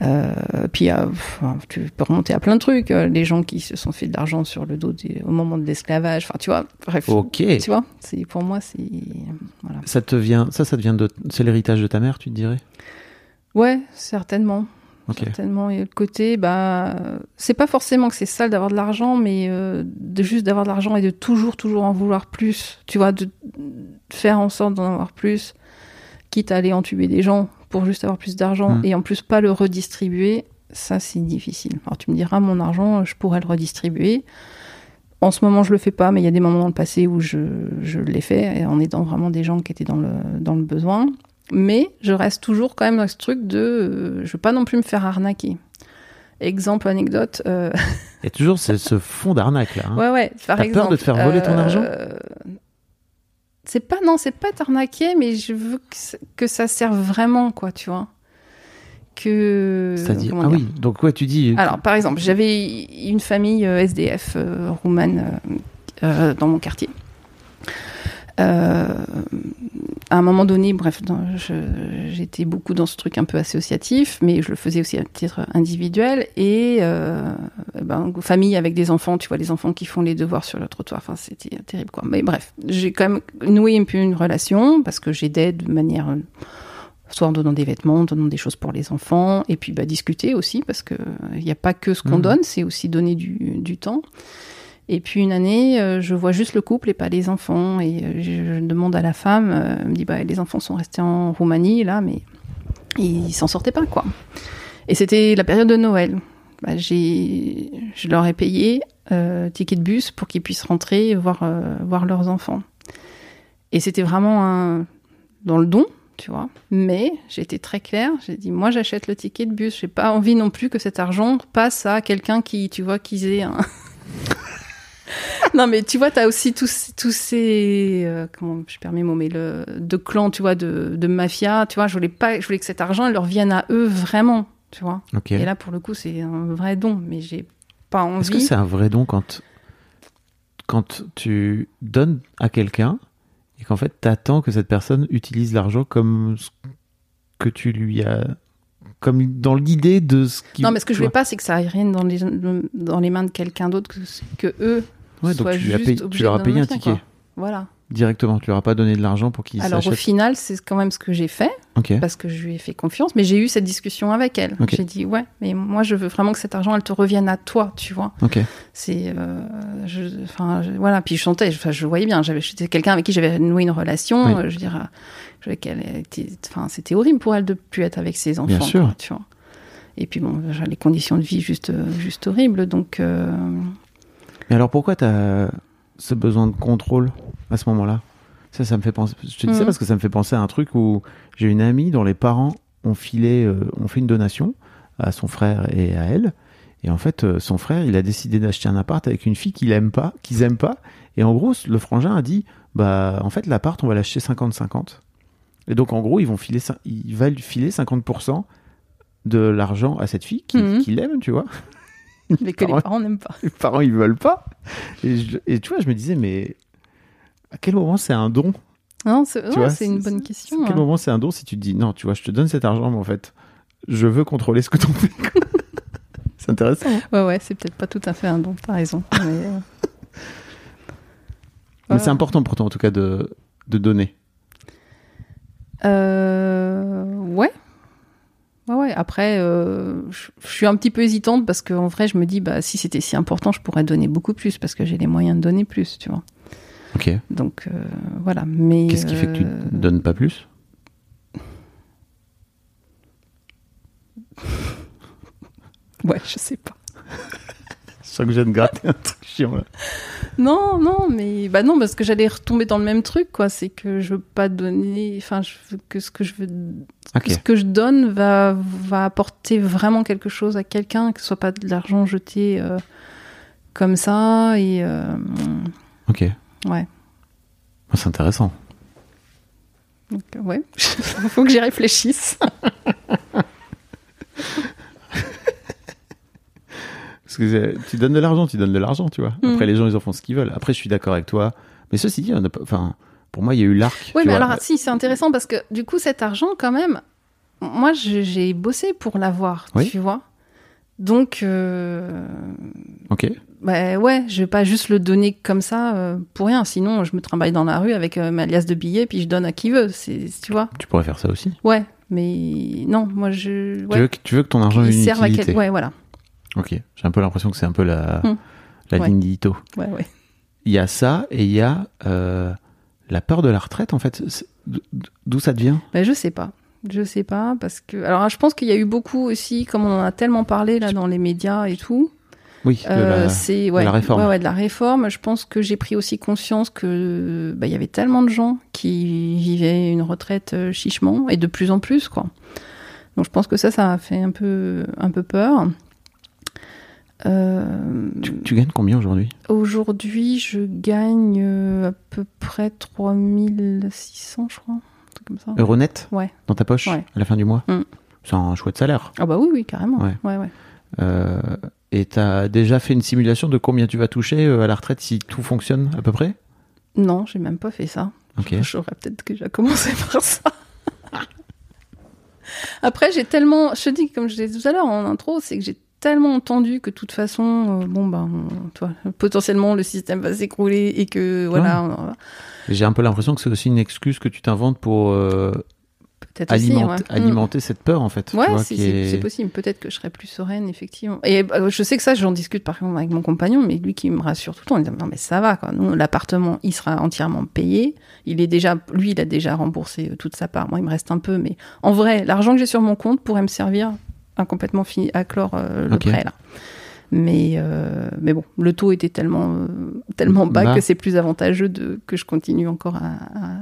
Euh, puis enfin, tu peux remonter à plein de trucs. les gens qui se sont fait de l'argent sur le dos des- au moment de l'esclavage. Enfin, tu vois, bref. Ok. Tu vois, c'est pour moi, c'est voilà. Ça te vient, ça, ça te vient de, c'est l'héritage de ta mère, tu te dirais? Ouais, certainement. Certainement. Et l'autre côté, bah, c'est pas forcément que c'est sale d'avoir de l'argent, mais euh, de juste d'avoir de l'argent et de toujours, toujours en vouloir plus. Tu vois, de faire en sorte d'en avoir plus, quitte à aller entuber des gens pour juste avoir plus d'argent Mm. et en plus pas le redistribuer, ça c'est difficile. Alors tu me diras, mon argent, je pourrais le redistribuer. En ce moment, je le fais pas, mais il y a des moments dans le passé où je, je l'ai fait, en aidant vraiment des gens qui étaient dans le, dans le besoin. Mais je reste toujours quand même dans ce truc de. euh, je veux pas non plus me faire arnaquer. exemple, anecdote. euh, Il y a toujours ce, ce fond d'arnaque là. hein. Ouais, ouais. Par T'as peur de te faire voler ton argent? C'est pas non, c'est pas t'arnaquer, mais je veux que, ça- que ça serve vraiment, quoi, tu vois. Que. C'est-à-dire ah oui, donc quoi tu dis Alors, par exemple, j'avais une famille euh, SDF euh, roumaine euh, euh, dans mon quartier. Euh, à un moment donné, bref, j'étais beaucoup dans ce truc un peu associatif, mais je le faisais aussi à titre individuel. Et euh, ben, famille avec des enfants, tu vois, les enfants qui font les devoirs sur le trottoir. Enfin, c'était terrible, quoi. Mais bref, j'ai quand même noué un peu une relation parce que j'aidais de manière euh, soit en donnant des vêtements, en donnant des choses pour les enfants, et puis bah, discuter aussi, parce que il n'y a pas que ce qu'on Mhm. donne, c'est aussi donner du, du temps. Et puis une année, euh, je vois juste le couple et pas les enfants, et euh, je, demande à la femme, euh, elle me dit bah les enfants sont restés en Roumanie là, mais ils s'en sortaient pas quoi. Et c'était la période de Noël. Bah, j'ai, je leur ai payé euh, ticket de bus pour qu'ils puissent rentrer voir voir leurs enfants. Et c'était vraiment un dans le don, tu vois. Mais j'ai été très claire. J'ai dit, moi, j'achète le ticket de bus. J'ai pas envie non plus que cet argent passe à quelqu'un qui, tu vois, qui ait un. non, mais tu vois, t'as aussi tous, tous ces, euh, comment je permets mon mais le, de clans, tu vois, de, de mafia. Tu vois, je voulais pas, je voulais que cet argent il leur vienne à eux vraiment, tu vois. Et là, pour le coup, c'est un vrai don, mais j'ai pas Est-ce que envie. c'est un vrai don quand, quand tu donnes à quelqu'un et qu'en fait t'attends que cette personne utilise l'argent comme ce que tu lui as. comme dans l'idée de ce qui. Non, mais ce que je tu voulais pas, c'est que ça aille rien dans les, dans les mains de quelqu'un d'autre que, que eux Ouais, donc tu, payé- tu leur as payé un ticket quoi. Voilà. directement. Tu leur as pas donné de l'argent pour qu'ils Alors au final, c'est quand même ce que j'ai fait parce que je lui ai fait confiance, mais j'ai eu cette discussion avec elle. J'ai dit ouais, mais moi je veux vraiment que cet argent elle te revienne à toi, tu vois. C'est, euh, enfin voilà. Puis je enfin je voyais bien. J'avais, c'était quelqu'un avec qui j'avais noué une relation. Oui. euh, je veux dire, euh, enfin c'était horrible pour elle de plus être avec ses enfants. Bien sûr. quoi, tu vois. Et puis bon, les conditions de vie juste, juste horribles. Donc euh, Mais alors pourquoi tu as ce besoin de contrôle à ce moment-là? Ça, ça me fait penser. Je te dis ça Mhm. parce que ça me fait penser à un truc où j'ai une amie dont les parents ont filé, euh, ont fait une donation à son frère et à elle. Et en fait, euh, son frère, il a décidé d'acheter un appart avec une fille qu'il aime pas, qu'ils aiment pas. Et en gros, le frangin a dit, bah, en fait, l'appart, on va l'acheter 50-50. Et donc, en gros, ils vont filer, cin- il va filer 50% de l'argent à cette fille qui, Mhm. qui l'aime, tu vois. Mais que les parents- n'aiment pas. les parents ils veulent pas. Et, je- et tu vois, je me disais, mais à quel moment c'est un don? Non, c'est, une bonne question. À quel hein. moment c'est un don si tu te dis, non, tu vois, je te donne cet argent, mais en fait, je veux contrôler ce que t'en fais. c'est intéressant. hein. Ouais, ouais, c'est peut-être pas tout à fait un don, t'as raison. Mais, euh, Mais Ouais. c'est important pour toi, en tout cas, de, de donner. Euh. Après, euh, je suis un petit peu hésitante parce qu'en vrai, je me dis, bah, si c'était si important, je pourrais donner beaucoup plus parce que j'ai les moyens de donner plus, tu vois. Ok. Donc, euh, voilà. Mais. Qu'est-ce qui fait que tu euh, donnes pas plus? Ouais, je sais pas. Je sens que je viens de gratter un truc chiant là. Non, non, mais. Bah, non, parce que j'allais retomber dans le même truc, quoi. C'est que je veux pas donner. Enfin, je veux que ce que je veux. Que ce que je donne va, va apporter vraiment quelque chose à quelqu'un, que ce soit pas de l'argent jeté euh, comme ça. Et. euh, Ok. ouais. Ah, C'est intéressant. Donc, ouais, il faut que j'y réfléchisse. Parce que euh, tu donnes de l'argent, tu donnes de l'argent, tu vois. Mm. Après, les gens, ils en font ce qu'ils veulent. Après, je suis d'accord avec toi. Mais ceci dit, on a pas- enfin, pour moi, il y a eu l'arc. Oui, mais vois. alors, si, c'est intéressant parce que du coup, cet argent, quand même, moi, j'ai bossé pour l'avoir, Oui. tu vois. Donc, euh, Ok. bah, ouais, je vais pas juste le donner comme ça euh, pour rien. Sinon, je me trimballe dans la rue avec euh, ma liasse de billets puis je donne à qui veut. C'est, tu vois. Tu pourrais faire ça aussi. Ouais, mais non, moi, je. Tu, veux que, tu veux que ton argent ait une serve à utilité. quel... Ouais, voilà. Ok. J'ai un peu l'impression que c'est un peu la, Mm. la Ouais. ligne d'Ito. Ouais, ouais. Il y a ça et il y a euh, la peur de la retraite, en fait. D'où ça devient? Ben, je sais pas. Je sais pas parce que alors je pense qu'il y a eu beaucoup aussi comme on en a tellement parlé là dans les médias et tout. Oui, de euh, la- c'est ouais, la réforme. ouais, ouais, de la réforme. Je pense que j'ai pris aussi conscience que bah, il y avait tellement de gens qui vivaient une retraite euh, chichement et de plus en plus quoi. Donc je pense que ça ça m'a fait un peu un peu peur. Euh, Tu, tu gagnes combien aujourd'hui? Aujourd'hui, je gagne euh, à peu près 3600, je crois. Comme ça. Euro net? Ouais. Dans ta poche? Ouais. à la fin du mois? Mm. C'est un chouette salaire. Ah bah oui, oui, carrément. Ouais. Ouais, ouais. Euh, et tu as déjà fait une simulation de combien tu vas toucher euh, à la retraite si tout fonctionne à peu près? Non, j'ai même pas fait ça. Ok. J'aurais peut-être déjà commencé par ça. Après, j'ai tellement, je te dis, comme je disais tout à l'heure en intro, c'est que j'ai tellement entendu que de toute façon, euh, bon, ben, on- vois, potentiellement le système va s'écrouler et que voilà, on- J'ai un peu l'impression que c'est aussi une excuse que tu t'inventes pour euh, aussi. alimenter, ouais. alimenter cette peur en fait. Ouais, c'est est- possible. Peut-être que je serais plus sereine, effectivement. Et euh, je sais que ça, j'en discute par exemple avec mon compagnon, mais lui qui me rassure tout le temps, il dit non mais ça va quoi. Nous, l'appartement, il sera entièrement payé. Il est déjà, lui, il a déjà remboursé euh, toute sa part. Moi, il me reste un peu, mais en vrai, l'argent que j'ai sur mon compte pourrait me servir à complètement fini, à clore euh, le prêt là. Mais euh, mais bon, le taux était tellement euh, tellement bas que c'est plus avantageux de que je continue encore à, à-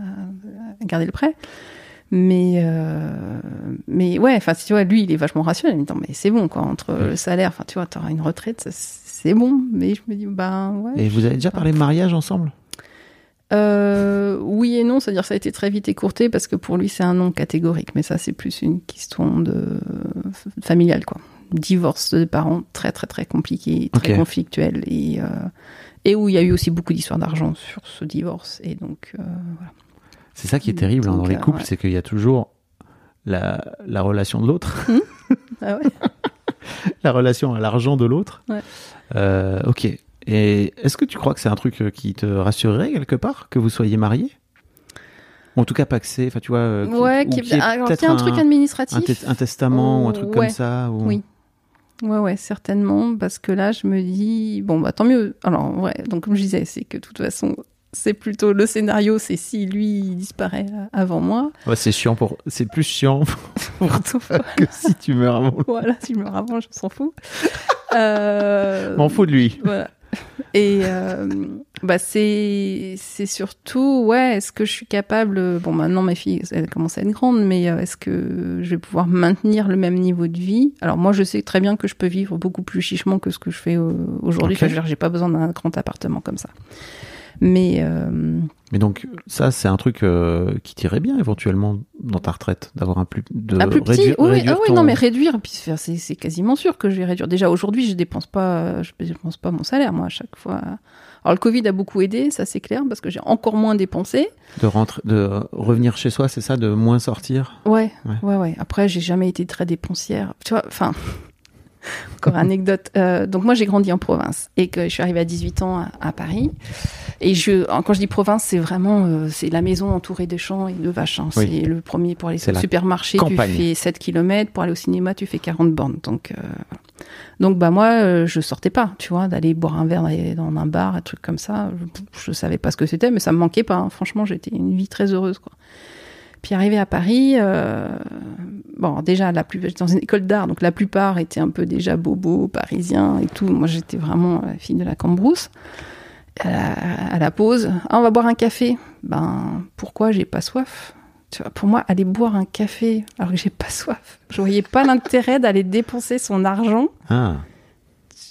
à garder le prêt. Mais euh, mais ouais, enfin tu vois, lui il est vachement rationnel. Il me dit Non, mais c'est bon quoi entre Ouais. le salaire, enfin tu vois, t'auras une retraite, c'est bon. Mais je me dis bah ouais. Et vous avez déjà parlé mariage ensemble? Euh, oui et non, c'est-à-dire ça a été très vite écourté parce que pour lui c'est un non catégorique, mais ça c'est plus une question de familiale quoi. Divorce de parents très très très compliqué, très conflictuel et euh, et où il y a eu aussi beaucoup d'histoires d'argent sur ce divorce et donc euh, voilà. C'est ça qui est terrible hein, dans les couples, ouais. c'est qu'il y a toujours la, la relation de l'autre, Ah ouais. la relation à l'argent de l'autre. Ouais. Ok. Et est-ce que tu crois que c'est un truc euh, qui te rassurerait quelque part que vous soyez mariés? En tout cas paxé, enfin tu vois. euh, qui- ouais, ou qui, ait alors, peut-être un truc administratif. un te- un testament ou un truc Ouais. comme ça. Ou... Oui. Ouais, ouais, certainement, parce que là, je me dis, bon, bah, tant mieux. Alors, ouais, donc, comme je disais, c'est que de toute façon, c'est plutôt le scénario, c'est si lui il disparaît euh, avant moi. Ouais, c'est chiant pour, c'est plus chiant pour toi que si tu meurs avant. Voilà, si je me avant, je s'en fous. Euh, M'en fous de lui. Voilà. Et euh, bah c'est c'est surtout ouais est-ce que je suis capable bon maintenant mes filles elles commencent à être grandes mais euh, est-ce que je vais pouvoir maintenir le même niveau de vie? Alors moi je sais très bien que je peux vivre beaucoup plus chichement que ce que je fais euh, aujourd'hui. Ok. Enfin, je veux dire, j'ai pas besoin d'un grand appartement comme ça mais euh, Mais donc ça, c'est un truc euh, qui t'irait bien éventuellement dans ta retraite, d'avoir un plus de un plus petit réduire, oui, réduire ah oui non mais réduire puis c'est quasiment sûr que je vais réduire déjà aujourd'hui je dépense pas je dépense pas mon salaire moi à chaque fois alors le Covid a beaucoup aidé ça c'est clair parce que j'ai encore moins dépensé de rentrer, de revenir chez soi, c'est ça, de moins sortir? Ouais, Ouais. ouais, ouais. Après, j'ai jamais été très dépensière. Tu vois, enfin, encore anecdote. Euh, donc moi, j'ai grandi en province et que je suis arrivée à 18 ans à, à Paris. Et je, quand je dis province, c'est vraiment, euh, c'est la maison entourée de champs et de vaches. hein. Oui. C'est le premier pour aller au supermarché, campagne. tu fais 7 km. Pour aller au cinéma, tu fais 40 bornes. Donc, euh, donc bah moi, je sortais pas, tu vois, d'aller boire un verre dans un bar, un truc comme ça. Je, je savais pas ce que c'était, mais ça me manquait pas. hein. Franchement, j'étais une vie très heureuse, quoi. Puis arrivé à Paris, euh, bon déjà la plus, j'étais dans une école d'art, donc la plupart étaient un peu déjà bobos, parisiens et tout. Moi j'étais vraiment la fille de la cambrousse. À la, à la pause, ah, on va boire un café. Ben pourquoi j'ai pas soif? Tu vois, pour moi, aller boire un café alors que j'ai pas soif, je voyais pas l'intérêt d'aller dépenser son argent. Ah,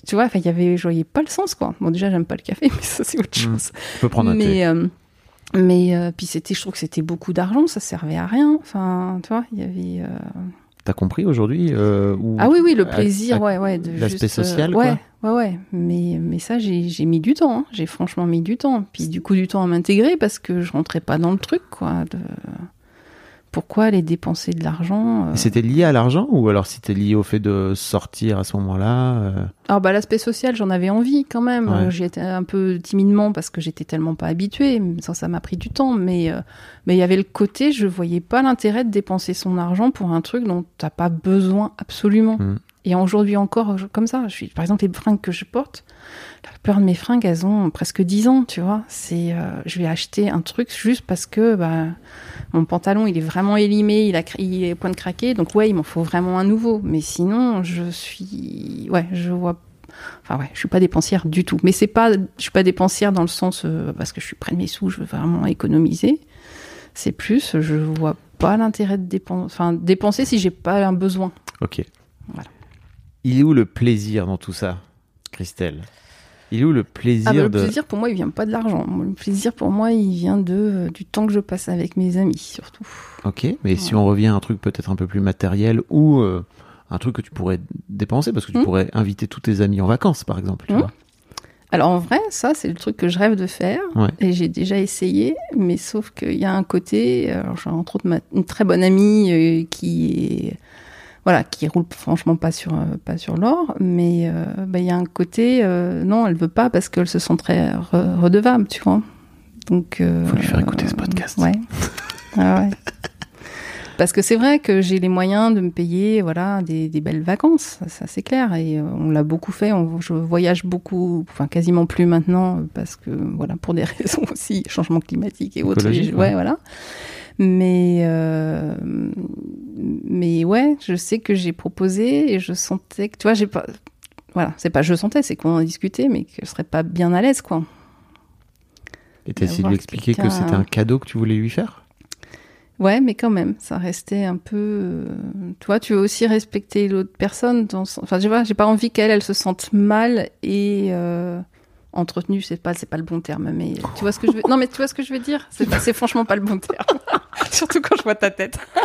Tu vois, enfin, il y avait, je voyais pas le sens, quoi. Bon, déjà, j'aime pas le café, mais ça, c'est autre Mm. chose. tu peux prendre un thé. Mais, euh, mais euh, puis c'était, je trouve que c'était beaucoup d'argent, ça servait à rien. Enfin, tu vois, il y avait. euh, T'as compris aujourd'hui euh, Ah oui, oui, le plaisir, à- ouais, ouais. de l'aspect juste, euh, social, ouais, quoi. ouais, ouais. Mais, mais ça, j'ai, j'ai mis du temps. hein. J'ai franchement mis du temps. Puis du coup, du temps à m'intégrer parce que je rentrais pas dans le truc, quoi. De... Pourquoi aller dépenser de l'argent euh, C'était lié à l'argent ou alors c'était lié au fait de sortir à ce moment-là euh, Alors bah l'aspect social, j'en avais envie quand même. Ouais. J'y étais un peu timidement parce que j'étais tellement pas habituée. Ça, ça m'a pris du temps, mais euh, mais il y avait le côté, je voyais pas l'intérêt de dépenser son argent pour un truc dont t'as pas besoin absolument. Mm. Et aujourd'hui encore, comme ça, je suis, par exemple, les fringues que je porte, la plupart de mes fringues, elles ont presque 10 ans, tu vois. C'est, euh, je vais acheter un truc juste parce que bah, mon pantalon, il est vraiment élimé, il, a, il est au point de craquer, donc ouais, il m'en faut vraiment un nouveau. Mais sinon, je suis, ouais, je vois, enfin ouais, je suis pas dépensière du tout. Mais c'est pas, je suis pas dépensière dans le sens euh, parce que je suis près de mes sous, je veux vraiment économiser. C'est plus, je vois pas l'intérêt de dépenser, enfin dépenser si j'ai pas un besoin. Ok. Voilà. Il est où le plaisir dans tout ça Christelle? Il est où le plaisir Ah bah, le de. plaisir pour moi, il vient pas de l'argent. Le plaisir pour moi, il vient de euh, du temps que je passe avec mes amis, surtout. Ok, mais si on revient à un truc peut-être un peu plus matériel ou euh, un truc que tu pourrais dépenser parce que tu Hmm. pourrais inviter tous tes amis en vacances par exemple. Tu Hmm. vois. Alors en vrai, ça c'est le truc que je rêve de faire Ouais. et j'ai déjà essayé, mais sauf qu'il y a un côté, j'ai entre autres ma- une très bonne amie euh, qui est voilà, qui roule franchement pas sur euh, pas sur l'or, mais euh, bah, il y a un côté euh, non, elle veut pas parce qu'elle se sentirait re- redevable, tu vois. Donc euh, Faut lui faire écouter ce podcast. Ouais. Ah ouais. Parce que c'est vrai que j'ai les moyens de me payer voilà des, des belles vacances, ça, c'est clair. Et on l'a beaucoup fait. On, je voyage beaucoup, enfin quasiment plus maintenant parce que voilà pour des raisons aussi changement climatique et autres. Ouais. voilà. Mais euh, mais ouais, je sais que j'ai proposé et je sentais que tu vois j'ai pas voilà c'est pas je sentais c'est qu'on en discutait mais que je serais pas bien à l'aise quoi. Et t'as essayé de lui expliquer que c'était un cadeau que tu voulais lui faire? Ouais, mais quand même, ça restait un peu. euh, Tu vois, tu veux aussi respecter l'autre personne. Dans Enfin, j'ai pas, j'ai pas envie qu'elle, elle se sente mal et euh, entretenue. C'est pas, c'est pas le bon terme, mais tu vois ce que je veux. Non, mais tu vois ce que je veux dire? C'est, franchement pas le bon terme. Surtout quand je vois ta tête.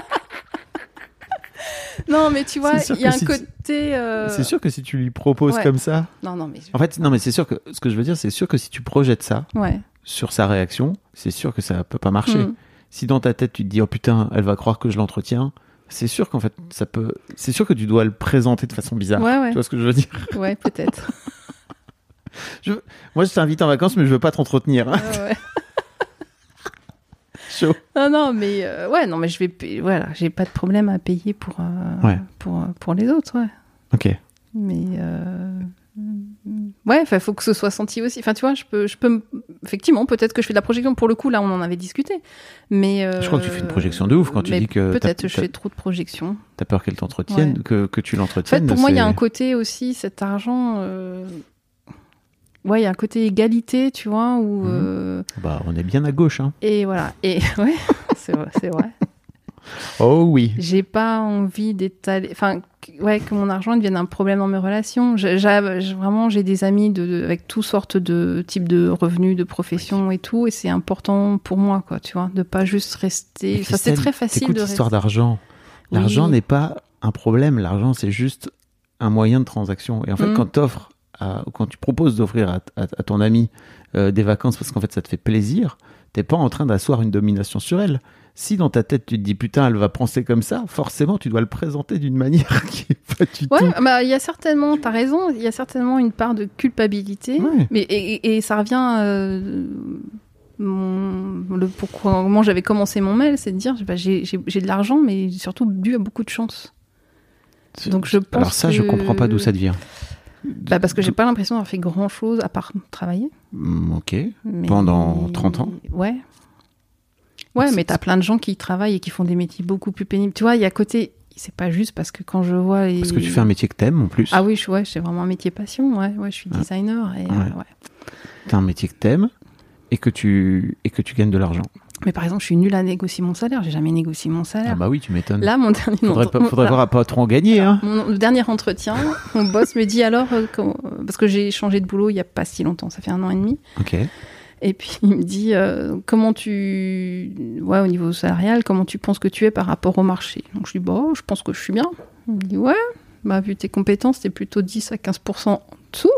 non, mais tu vois, il y a un si côté. euh, C'est sûr que si tu lui proposes ouais. comme ça. Non, non, mais. En fait, non, mais c'est sûr que ce que je veux dire, c'est sûr que si tu projettes ça Ouais. sur sa réaction, c'est sûr que ça peut pas marcher. Mm. Si dans ta tête tu te dis oh putain, elle va croire que je l'entretiens, c'est sûr qu'en fait ça peut, c'est sûr que tu dois le présenter de façon bizarre. Ouais. Tu vois ce que je veux dire? Ouais, peut-être. Moi, je t'invite en vacances, mais je veux pas t'entretenir. hein. Ouais, ouais. Chaud. Non, non, mais euh, ouais, non, mais je vais, voilà, j'ai pas de problème à payer pour euh, Ouais. pour euh, pour les autres, ouais. Ok. Mais euh, ouais, il faut que ce soit senti aussi. Enfin, tu vois, je peux, je peux, m- effectivement, peut-être que je fais de la projection. Pour le coup, là, on en avait discuté. Mais Je crois que tu fais une projection de ouf quand tu dis que peut-être je fais trop de projections. T'as peur qu'elle t'entretienne, Ouais. que, que tu En fait, l'entretiennes. pour moi, il y a un côté aussi, cet argent. Ouais, il y a un côté égalité, tu vois, où Mhm. euh, Bah, on est bien à gauche, hein. et voilà. Et ouais, c'est vrai. Oh oui. J'ai pas envie d'étaler, enfin, que- ouais, que mon argent devienne un problème dans mes relations. Vraiment, j'ai des amis de, de- avec toutes sortes de types de revenus, de professions et tout, et c'est important pour moi, quoi, tu vois, de pas juste rester. Enfin, c'est très facile de l'histoire rester. d'argent. L'argent Oui. n'est pas un problème. L'argent, c'est juste un moyen de transaction. Et en fait, Mhm. quand t'offres, à- quand tu proposes d'offrir à, à- à ton ami euh, des vacances parce qu'en fait ça te fait plaisir, t'es pas en train d'asseoir une domination sur elle. Si dans ta tête tu te dis putain elle va penser comme ça, forcément tu dois le présenter d'une manière qui est pas du Ouais, tout. bah il y a certainement, t'as raison, il y a certainement une part de culpabilité, Ouais. mais et, et- et ça revient. euh, mon, le pourquoi comment j'avais commencé mon mail, c'est de dire bah, j'ai j'ai- j'ai de l'argent, mais surtout dû à beaucoup de chance. Donc je pense Alors ça, je que- comprends pas d'où ça devient. Bah parce que j'ai pas l'impression d'avoir fait grand chose à part travailler. Mm, Ok. Mais- Pendant 30 ans Ouais. Ouais, mais t'as plein de gens qui travaillent et qui font des métiers beaucoup plus pénibles. Tu vois, il y a côté. C'est pas juste parce que quand je vois. Les... Parce que tu fais un métier que t'aimes en plus. Ah oui, je, ouais, c'est vraiment un métier passion. Ouais, ouais, je suis designer. Et, Ouais. euh, ouais. T'as un métier que t'aimes et que tu et que tu gagnes de l'argent. Mais par exemple, je suis nulle à négocier mon salaire. J'ai jamais négocié mon salaire. Ah bah oui, tu m'étonnes. Là, mon dernier. faudrait pas, faudrait voir à pas trop en gagner, hein. Mon dernier entretien, mon boss me dit alors, euh, comment- parce que j'ai changé de boulot il y a pas si longtemps, ça fait un an et demi. Ok. Et puis il me dit euh, comment tu, ouais, au niveau salarial, comment tu penses que tu es par rapport au marché? Donc je dis bah, je pense que je suis bien. Il me dit ouais, bah vu tes compétences, t'es plutôt 10 à 15% en dessous.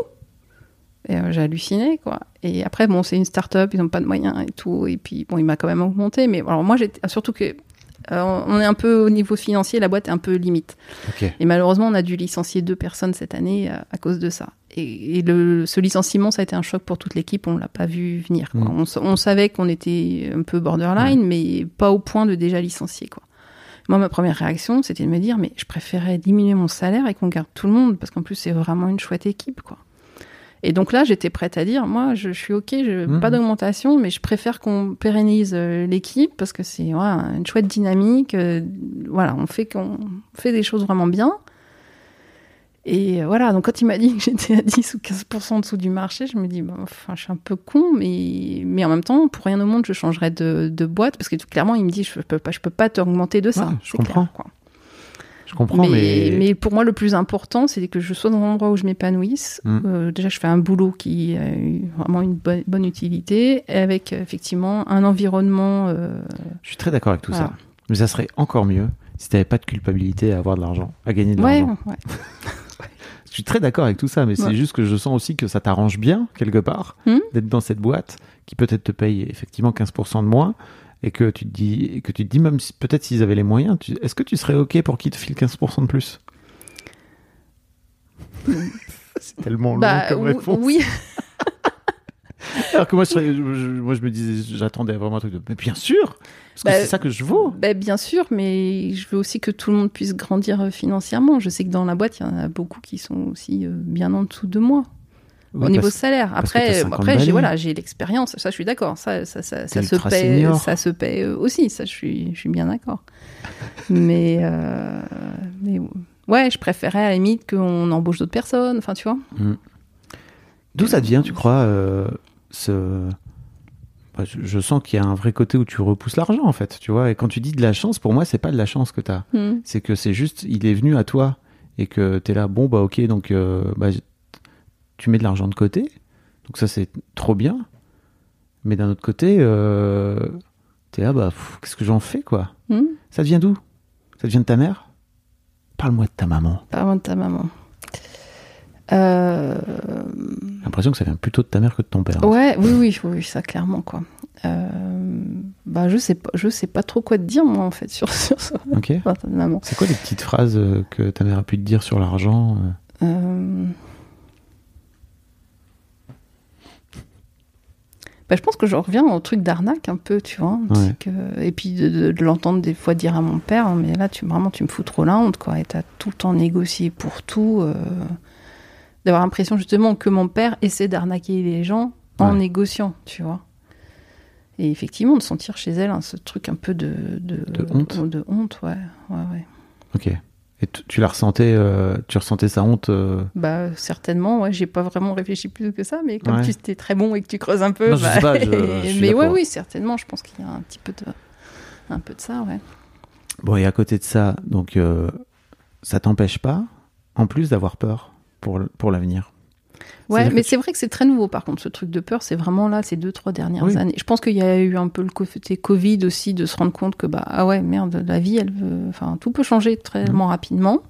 Euh, j'ai halluciné quoi. Et après bon, c'est une start-up, ils n'ont pas de moyens et tout. Et puis bon, il m'a quand même augmenté. Mais alors moi j'étais surtout que euh, on est un peu au niveau financier, la boîte est un peu limite. Et malheureusement, on a dû licencier deux personnes cette année euh, à cause de ça. Et, et le, ce licenciement, ça a été un choc pour toute l'équipe. On l'a pas vu venir. quoi. Mm. On, on savait qu'on était un peu borderline, mais pas au point de déjà licencier. Quoi. Moi, ma première réaction, c'était de me dire, mais je préférais diminuer mon salaire et qu'on garde tout le monde, parce qu'en plus, c'est vraiment une chouette équipe. quoi. Et donc là, j'étais prête à dire, moi, je, je suis OK, je, Mhm. pas d'augmentation, mais je préfère qu'on pérennise euh, l'équipe parce que c'est voilà, une chouette dynamique. euh, voilà, on fait, qu'on fait des choses vraiment bien. Et euh, voilà, donc quand il m'a dit que j'étais à 10 ou 15% en dessous du marché, je me dis, bah, enfin, je suis un peu con, mais, mais en même temps, pour rien au monde, je changerais de, de boîte parce que clairement, il me dit, je peux pas, je peux pas t'augmenter de ça. Ouais, je comprends. clair, quoi. Comprends, mais. mais... pour moi, le plus important, c'est que je sois dans un endroit où je m'épanouisse. Mm. Euh, déjà, je fais un boulot qui a eu vraiment une bonne, bonne utilité, avec effectivement un environnement. euh, Je suis très d'accord avec tout Voilà. ça. Mais ça serait encore mieux si t'avais pas de culpabilité à avoir de l'argent, à gagner de Ouais, l'argent. ouais. Je suis très d'accord avec tout ça, mais c'est juste que je sens aussi que ça t'arrange bien, quelque part, Hmm. d'être dans cette boîte qui peut-être te paye effectivement 15% de moins et que tu te dis, et que tu te dis même si- peut-être s'ils avaient les moyens, tu- est-ce que tu serais OK pour qu'ils te filent 15% de plus? C'est tellement long Bah, comme réponse. oui, Alors que moi, je, serais- je- je- moi, je me disais, j'attendais vraiment un truc de. Mais bien sûr Parce que Bah, c'est ça que je vaux bah, bien sûr, mais je veux aussi que tout le monde puisse grandir euh, financièrement. Je sais que dans la boîte, il y en a beaucoup qui sont aussi euh, bien en dessous de moi. Au niveau salaire. Après, t'as euh, 50 après j'ai voilà, j'ai l'expérience. Ça, je suis d'accord. Ça, ça, ça, se paie, senior. ça se paie euh, aussi. Ça, je suis, je suis bien d'accord. mais, euh, mais ouais, je préférais à la limite qu'on embauche d'autres personnes. Enfin, tu vois. D'où ça devient, tu crois, euh, ce... bah, je, sens qu'il y a un vrai côté où tu repousses l'argent, en fait, tu vois. Et quand tu dis de la chance, pour moi, c'est pas de la chance que tu as. Hmm. C'est que c'est juste, il est venu à toi et que tu es là, bon, bah ok, donc euh, bah, tu mets de l'argent de côté. Donc ça, c'est trop bien. Mais d'un autre côté, euh, tu es là, bah, qu'est-ce que j'en fais, quoi? Hmm? Ça vient d'où? Ça vient de ta mère? Parle-moi de ta maman. Parle-moi de ta maman. Euh, J'ai l'impression que ça vient plutôt de ta mère que de ton père. Ouais, oui, oui, oui, ça clairement quoi. Euh, bah, je sais pas, je sais pas trop quoi te dire moi en fait sur, sur ça. Ok Enfin. C'est quoi les petites phrases euh, que ta mère a pu te dire sur l'argent euh Bah, je pense que je reviens au truc d'arnaque un peu, tu vois. Ouais. Que- Et puis de, de- de l'entendre des fois dire à mon père, mais là, tu, vraiment, tu me fous trop la honte, quoi. Et t'as tout le temps négocié pour tout. euh, D'avoir l'impression justement que mon père essaie d'arnaquer les gens en négociant, tu vois. Et effectivement, de sentir chez elle hein, ce truc un peu de... De, De honte De honte, ouais. ouais, ouais. Ok. Et tu, la ressentais, euh, tu ressentais sa honte euh, Bah certainement, ouais, j'ai pas vraiment réfléchi plus que ça, mais comme Ouais. tu étais très bon et que tu creuses un peu, Non, je bah, sais pas, je- je suis mais ouais, oui, certainement, je pense qu'il y a un petit peu de, un peu de ça, ouais. Bon, et à côté de ça, donc euh, ça t'empêche pas, en plus d'avoir peur pour l'avenir? Ouais, mais c'est vrai que c'est très nouveau, par contre, ce truc de peur, c'est vraiment là ces deux trois dernières Oui. années. Je pense qu'il y a eu un peu le côté Covid aussi de se rendre compte que bah ah ouais merde, la vie, elle, veut- enfin tout peut changer tellement rapidement.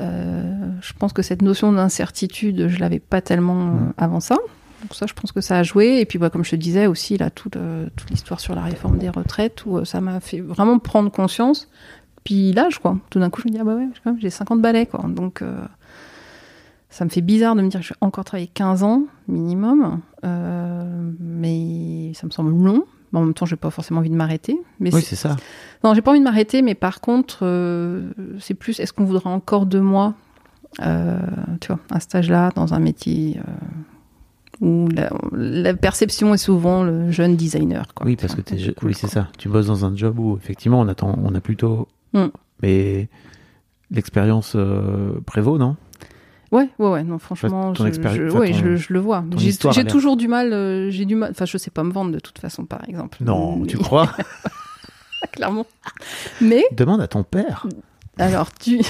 Euh, je pense que cette notion d'incertitude, je l'avais pas tellement Mm. avant ça. Donc ça, je pense que ça a joué. Et puis, bah, comme je te disais aussi, là, toute, euh, toute l'histoire sur la réforme des retraites, où euh, ça m'a fait vraiment prendre conscience. Puis l'âge, quoi. Tout d'un coup, je me dis, ah bah ouais, j'ai 50 balais, quoi. Donc, euh, ça me fait bizarre de me dire que je vais encore travailler 15 ans minimum. Euh, mais ça me semble long. En même temps, j'ai pas forcément envie de m'arrêter. Mais Oui, c'est- ça. non, j'ai pas envie de m'arrêter, mais par contre, euh, c'est plus est-ce qu'on voudra encore de moi, euh, tu vois, un stage là, dans un métier où la, la perception est souvent le jeune designer. Quoi, Oui, tu parce que c'est cool, oui, c'est ça. Tu bosses dans un job où effectivement on attend, on a plutôt, Mm. mais l'expérience prévaut, non? Ouais, ouais, ouais, non, franchement, je, je- ouais, ton- je, je le vois. J'ai toujours du mal, euh, j'ai du mal, enfin, je sais pas me vendre de toute façon, par exemple. Non, Mais- tu crois Clairement. Mais Demande à ton père. Alors tu,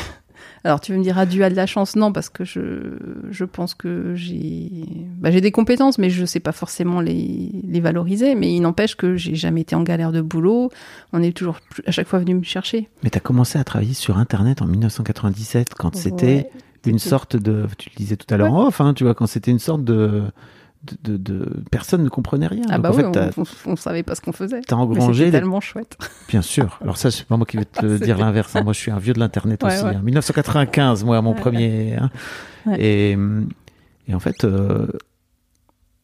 alors tu veux me dire adieu à de la chance? Non, parce que je, je pense que j'ai, bah, j'ai des compétences, mais je sais pas forcément les, les valoriser. Mais il n'empêche que j'ai jamais été en galère de boulot. On est toujours à chaque fois venu me chercher. Mais t'as commencé à travailler sur Internet en 1997 quand c'était Ouais. C'était- sorte de, tu le disais tout à l'heure en off, hein, tu vois, quand c'était une sorte de, de, de, de- personne ne comprenait rien. Ah Donc, bah en fait, on, on savait pas ce qu'on faisait. t'as engrangé, les- tellement chouette. bien sûr. Alors ça, c'est pas moi qui vais te dire l'inverse. hein. Moi, je suis un vieux de l'internet Ouais, aussi. ouais. hein. 1995, moi, mon Ouais, premier. hein. Et, et en fait, euh,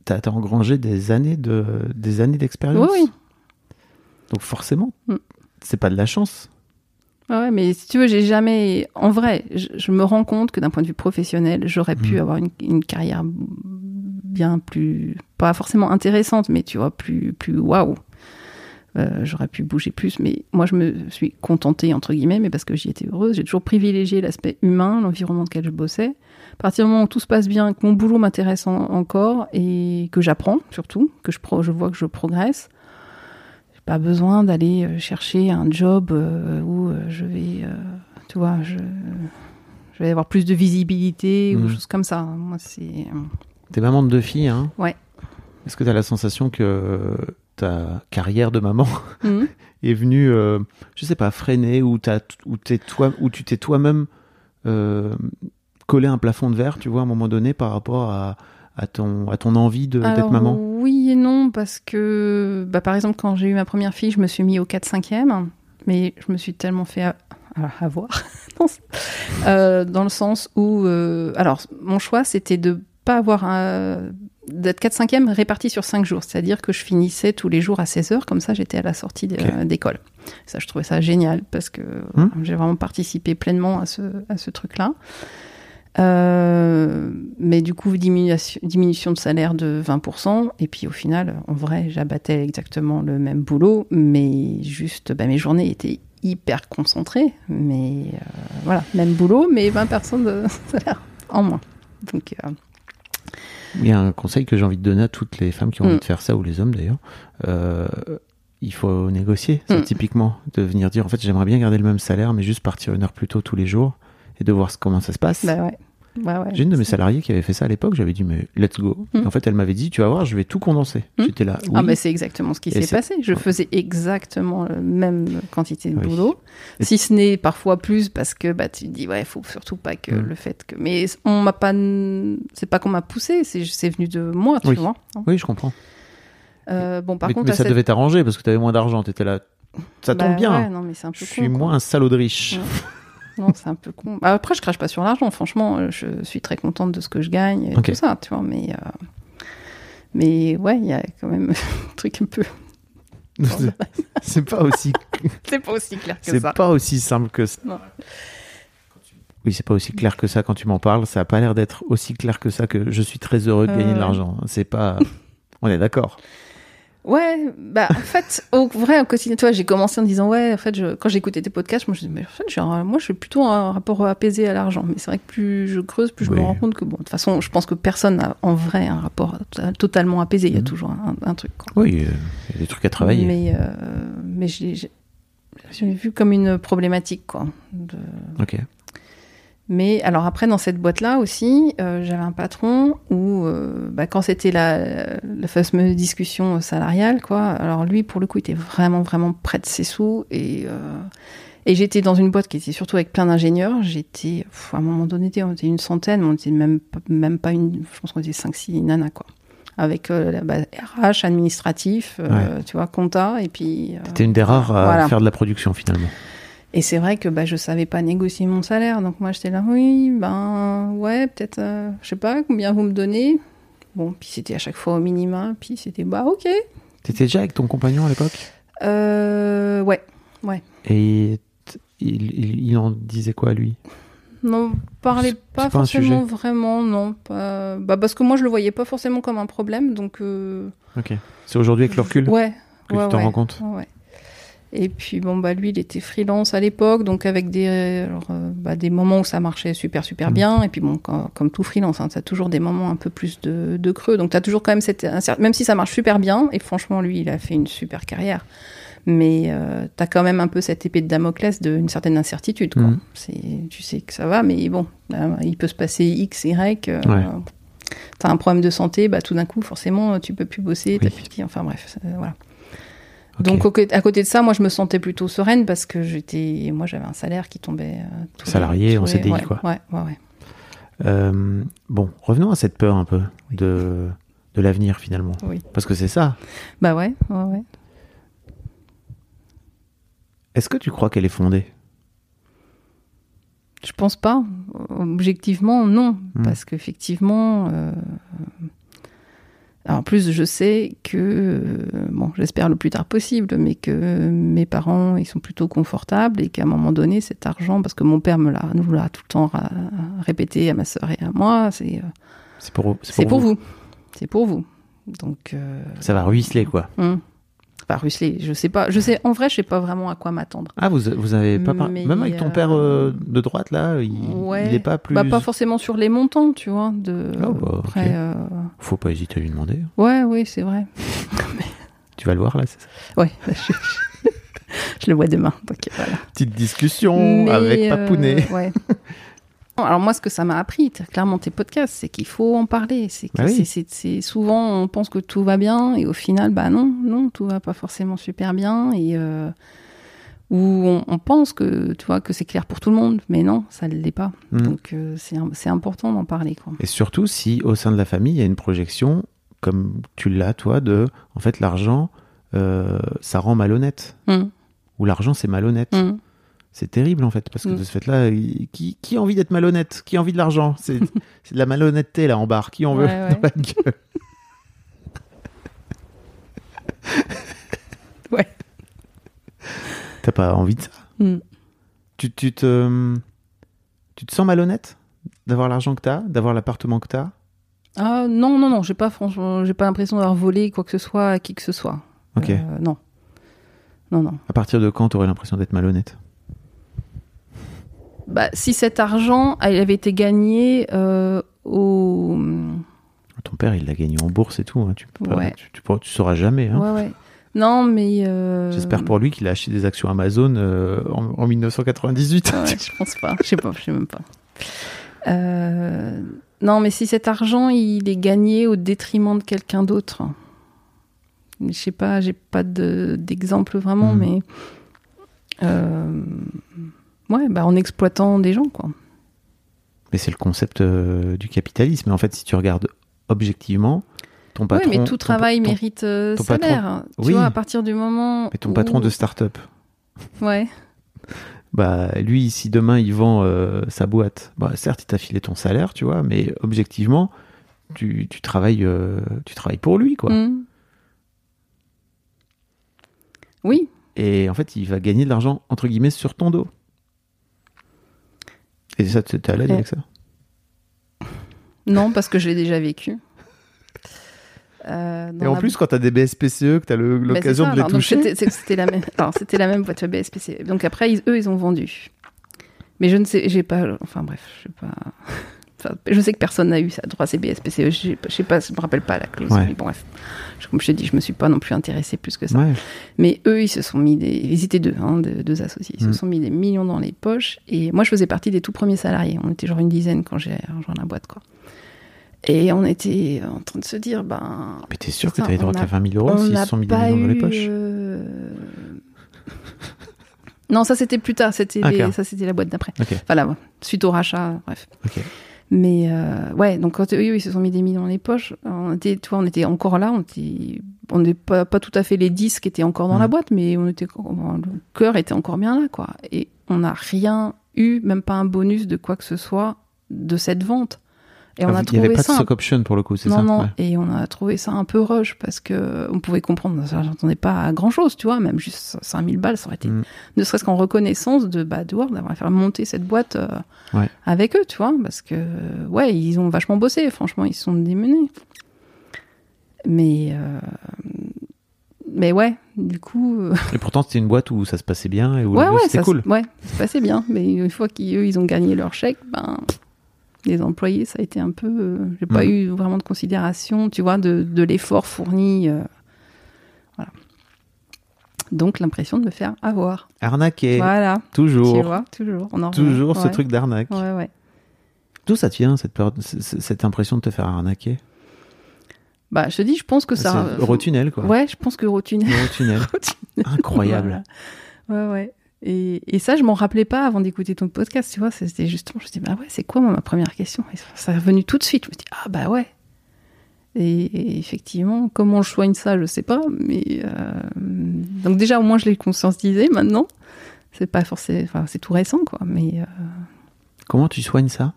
t'as as engrangé des années de, des années d'expérience. Oui, oui. Donc forcément, Mm. c'est pas de la chance. Ouais, mais si tu veux, j'ai jamais. En vrai, je, je me rends compte que d'un point de vue professionnel, j'aurais pu Mhm. avoir une, une carrière bien plus. Pas forcément intéressante, mais tu vois, plus, plus waouh. Euh, j'aurais pu bouger plus, mais moi je me suis contentée, entre guillemets, mais parce que j'y étais heureuse. J'ai toujours privilégié l'aspect humain, l'environnement dans lequel je bossais. À partir du moment où tout se passe bien, que mon boulot m'intéresse en- encore et que j'apprends surtout, que je, pro- je vois que je progresse, pas besoin d'aller euh, chercher un job euh, où euh, je vais, tu vois, je, je vais avoir plus de visibilité ou Mhm. choses comme ça. Moi, c'est. T'es maman de deux filles, hein? Ouais. Est-ce que t'as la sensation que ta carrière de maman Mhm. est venue, euh, je sais pas, freiner ou, t'as- ou, t'es toi, ou tu t'es toi-même euh, collé un plafond de verre, tu vois, à un moment donné, par rapport à, à, ton, à ton envie de- d'être maman? Oui et non, parce que, bah, par exemple, quand j'ai eu ma première fille, je me suis mis au 4-5e, mais je me suis tellement fait alors, avoir, euh, dans le sens où, euh, alors, mon choix, c'était de pas avoir un- d'être 4-5e réparti sur 5 jours, c'est-à-dire que je finissais tous les jours à 16 heures, comme ça j'étais à la sortie d'école. Ça, je trouvais ça génial, parce que Hmm. j'ai vraiment participé pleinement à ce, à ce truc-là. Euh, mais du coup, diminution, diminution de salaire de 20%. Et puis au final, en vrai, j'abattais exactement le même boulot, mais juste, bah, mes journées étaient hyper concentrées. Mais euh, voilà, même boulot, mais 20% de salaire en moins. Donc, euh, Il y a un conseil que j'ai envie de donner à toutes les femmes qui ont Mm. envie de faire ça, ou les hommes d'ailleurs. Il faut négocier, ça, Mm. typiquement. De venir dire, en fait, j'aimerais bien garder le même salaire, mais juste partir une heure plus tôt tous les jours et de voir comment ça se passe. bah ouais. Ouais, ouais. J'ai une de mes salariées qui avait fait ça à l'époque. J'avais dit, mais let's go. Mm. Et en fait, elle m'avait dit, tu vas voir, je vais tout condenser. Mm. J'étais là. Oui. Ah, mais c'est exactement ce qui s'est passé. Je faisais exactement la même quantité de Oui. boulot. Et- Si ce n'est parfois plus, parce que bah, tu te dis, ouais, il faut surtout pas que Mm. le fait que. Mais on m'a pas. C'est pas qu'on m'a poussé, c'est venu de moi, tu Oui. vois. Oui, je comprends. Euh, bon, par mais contre, mais ça cette- devait t'arranger parce que tu avais moins d'argent. Tu étais là. Ça Bah tombe bien. ouais, non, mais c'est un peu je suis moins un salaud de riche. Ouais. Non, c'est un peu con. Bah, après, je crache pas sur l'argent. Franchement, euh, je suis très contente de ce que je gagne et tout ça, tu vois. Mais, euh, mais ouais, il y a quand même un truc un peu. c'est pas aussi. C'est pas aussi clair que C'est ça. pas aussi simple que ça. Non. Oui, c'est pas aussi clair que ça quand tu m'en parles. Ça a pas l'air d'être aussi clair que ça que je suis très heureux de gagner de Euh. l'argent. C'est pas. On est d'accord. Ouais, bah en fait, au vrai, au quotidien, toi, j'ai commencé en disant ouais, en fait, je, quand j'écoutais tes podcasts, moi je disais mais en fait, j'ai un- moi je suis plutôt un rapport apaisé à l'argent. Mais c'est vrai que plus je creuse, plus je Oui. me rends compte que bon, de toute façon, je pense que personne n'a en vrai un rapport to- totalement apaisé. Il y a Mhm. toujours un, un truc. Quoi. Oui, euh, il y a des trucs à travailler. Mais euh, mais j'ai j'ai- j'ai vu comme une problématique quoi. de- Ok. Mais alors après, dans cette boîte-là aussi, euh, j'avais un patron où, euh, bah, quand c'était la, la fameuse discussion salariale, quoi, alors lui, pour le coup, il était vraiment, vraiment près de ses sous. Et, euh, et j'étais dans une boîte qui était surtout avec plein d'ingénieurs. J'étais, à un moment donné, on était une centaine, mais on était même, pas- même pas une, je pense qu'on était 5-6 nanas, quoi. Avec euh, la- bah, RH, administratif, tu vois, compta, et puis... T'étais une des rares à Voilà. faire de la production finalement. Et c'est vrai que bah, je savais pas négocier mon salaire. Donc moi, j'étais là, oui, ben ouais, peut-être, euh, je sais pas, combien vous me donnez? Bon, puis c'était à chaque fois au minima, puis c'était, bah ok. T'étais déjà avec ton compagnon à l'époque? Euh, ouais, Et t- il, il, il en disait quoi lui? Non, parlez C'est- pas forcément vraiment, non. Pas... Bah, parce que moi, je le voyais pas forcément comme un problème, donc... euh, Ok. C'est aujourd'hui avec le recul? Ouais. que ouais, tu t'en ouais, rends compte? ouais, ouais. Et puis bon bah lui il était freelance à l'époque donc avec des alors, euh, bah, des moments où ça marchait super super Mhm. bien et puis bon quand- comme tout freelance hein, t'as toujours des moments un peu plus de, de creux donc t'as toujours quand même cette même si ça marche super bien et franchement lui il a fait une super carrière mais euh, t'as quand même un peu cette épée de Damoclès d'une certaine incertitude quoi. Mhm. C'est tu sais que ça va mais bon il peut se passer x y euh, Ouais. T'as un problème de santé, bah tout d'un coup, forcément, tu peux plus bosser, t'as plus de enfin bref, voilà. Donc à côté de ça, moi je me sentais plutôt sereine parce que j'étais, moi j'avais un salaire qui tombait. euh, les- Salarié tous en les- CDI, ouais, quoi. Ouais, ouais, ouais. Euh, bon, revenons à cette peur un peu de, de l'avenir finalement. Oui. Parce que c'est ça. Bah ouais, ouais, ouais. Est-ce que tu crois qu'elle est fondée? Je pense pas. Objectivement, non, Hmm. parce qu'effectivement. euh, En plus, je sais que, euh, bon, j'espère le plus tard possible, mais que mes parents, ils sont plutôt confortables et qu'à un moment donné, cet argent, parce que mon père me l'a, nous l'a tout le temps répété à ma sœur et à moi, c'est, euh, C'est pour, c'est pour vous. C'est pour vous. Donc, euh, Ça va ruisseler quoi. hum. Pas ruisseler, je sais pas. Je sais, en vrai, je sais pas vraiment à quoi m'attendre. Ah, vous, vous avez pas. par- Même avec ton euh, père euh, de droite là, il, Ouais. il est pas plus. Bah, pas forcément sur les montants, tu vois. De, bah, euh, Faut pas hésiter à lui demander. Ouais, oui, c'est vrai. Tu vas le voir là, c'est ça? Ouais, je, je le vois demain. Donc, voilà. Petite discussion Mais, avec euh, Papounet. ouais. Alors moi, ce que ça m'a appris, clairement tes podcasts, c'est qu'il faut en parler. C'est que Bah oui. c'est- souvent on pense que tout va bien et au final, bah non, non, tout va pas forcément super bien et euh, ou on, on pense que tu vois que c'est clair pour tout le monde, mais non, ça ne l'est pas. Mm. Donc euh, c'est important d'en parler quoi. Et surtout si au sein de la famille, il y a une projection, comme tu l'as toi, de en fait l'argent, euh, ça rend malhonnête. Mm, Ou l'argent, c'est malhonnête. mm. C'est terrible en fait, parce que Mm. de ce fait-là, qui, qui a envie d'être malhonnête? Qui a envie de l'argent? C'est de la malhonnêteté là en barre. Qui en veut? Ouais, ouais. dans la gueule Ouais. T'as pas envie de ça? Mm. tu, tu te, tu te sens malhonnête d'avoir l'argent que t'as, d'avoir l'appartement que t'as? Ah non non non, j'ai pas franchement, j'ai pas l'impression d'avoir volé quoi que ce soit à qui que ce soit. Ok. Euh, non. Non non. À partir de quand t'aurais l'impression d'être malhonnête? Bah, si cet argent elle avait été gagné euh, au. Ton père, il l'a gagné en bourse et tout. hein. Tu, Ouais. tu sauras jamais. hein. Ouais, ouais. Non, mais. euh, J'espère pour lui qu'il a acheté des actions Amazon euh, en, en 1998. Ouais, je pense pas. Je sais pas, je sais même pas. Non, mais si cet argent il est gagné au détriment de quelqu'un d'autre. Je sais pas, j'ai pas de- d'exemple vraiment, Mhm. mais. Ouais, bah en exploitant des gens, quoi. Mais c'est le concept euh, du capitalisme. En fait, si tu regardes objectivement, ton patron. Oui, mais tout ton- travail ton- mérite euh, ton patron- salaire. Tu Oui. vois, à partir du moment. Mais ton où- patron de start-up, Ouais. bah lui, si demain il vend euh, sa boîte, bah certes, il t'a filé ton salaire, tu vois, mais objectivement, tu, tu travailles, euh, tu travailles pour lui, quoi. Mm. Oui, Et en fait, il va gagner de l'argent entre guillemets sur ton dos. Et ça, t'es à l'aise Ouais. avec ça non, parce que je l'ai déjà vécu. Euh, Et en plus, quand t'as des BSPCE, que t'as le- Bah, l'occasion de les alors, toucher. C'était la même. La même boîte BSPC. Donc après, ils- eux, ils ont vendu. Mais je ne sais, j'ai pas. Enfin bref, je sais pas. Enfin, je sais que personne n'a eu ça droit à ces BSPCE. Je je sais pas, je me rappelle pas la clause. Ouais. Mais bon, bref. Je- comme je te dis, je me suis pas non plus intéressée plus que ça. Ouais. Mais eux, ils se sont mis des. Ils étaient deux, hein, deux, deux associés. Ils Mm. se sont mis des millions dans les poches. Et moi, je faisais partie des tout premiers salariés. On était genre une dizaine quand j'ai rejoint la boîte, quoi. Et on était en train de se dire, ben. Mais t'es sûr que Putain, t'avais droit qu'à a- 20 000 euros on s'ils se sont mis des millions dans les poches euh, Non, ça c'était plus tard. C'était Ah, les- ça c'était la boîte d'après. Ok, Voilà, suite au rachat, bref. ok. Mais euh, ouais, donc quand eux ils se sont mis des millions dans les poches, on était, tu vois, on était encore là, on était, on n'est pas, pas tout à fait les 10 qui étaient encore dans la boîte, mais on était, le cœur était encore bien là, quoi. Et on n'a rien eu, même pas un bonus de quoi que ce soit de cette vente. Et on Ah, a il n'y trouvé avait pas ça de stock option pour le coup, c'est non, ça non, Ouais. et on a trouvé ça un peu rush parce que on pouvait comprendre, ça j'entendais pas à grand chose, tu vois, même juste 5000 balles, ça aurait été, Mm. ne serait-ce qu'en reconnaissance de, bah, de Word, d'avoir fait monter cette boîte euh, Ouais. avec eux, tu vois, parce que, ouais, ils ont vachement bossé, franchement, ils se sont démenés. Mais, euh, mais ouais, du coup, euh, Et pourtant, c'était une boîte où ça se passait bien et où ouais, c'était ça, cool. ouais, ça se passait bien, mais une fois qu'eux, ils ont gagné leur chèque, ben, les employés, ça a été un peu. euh, J'ai pas eu vraiment de considération, tu vois, de, de l'effort fourni. euh, voilà. Donc l'impression de me faire avoir. Arnaqué, Voilà. Tu toujours. vois, toujours. On en revient. Toujours ce Ouais. truc d'arnaque. Ouais, ouais. D'où ça te vient, cette, peur, cette impression de te faire arnaquer? Bah, je te dis, je pense que ça. C'est Eurotunnel, quoi. Ouais, je pense que Eurotunnel. Eurotunnel. Incroyable. Voilà. Ouais, ouais. Et, et ça, je m'en rappelais pas avant d'écouter ton podcast, tu vois. C'était justement, je me dis, bah ouais, c'est quoi moi, ma première question? Et ça est revenu tout de suite. Je me dis, ah bah ouais. Et, et effectivement, comment je soigne ça, je sais pas. Mais euh, donc déjà, au moins, je l'ai conscientisé maintenant. C'est pas forcément, enfin, c'est tout récent, quoi. Mais euh, Comment tu soignes ça?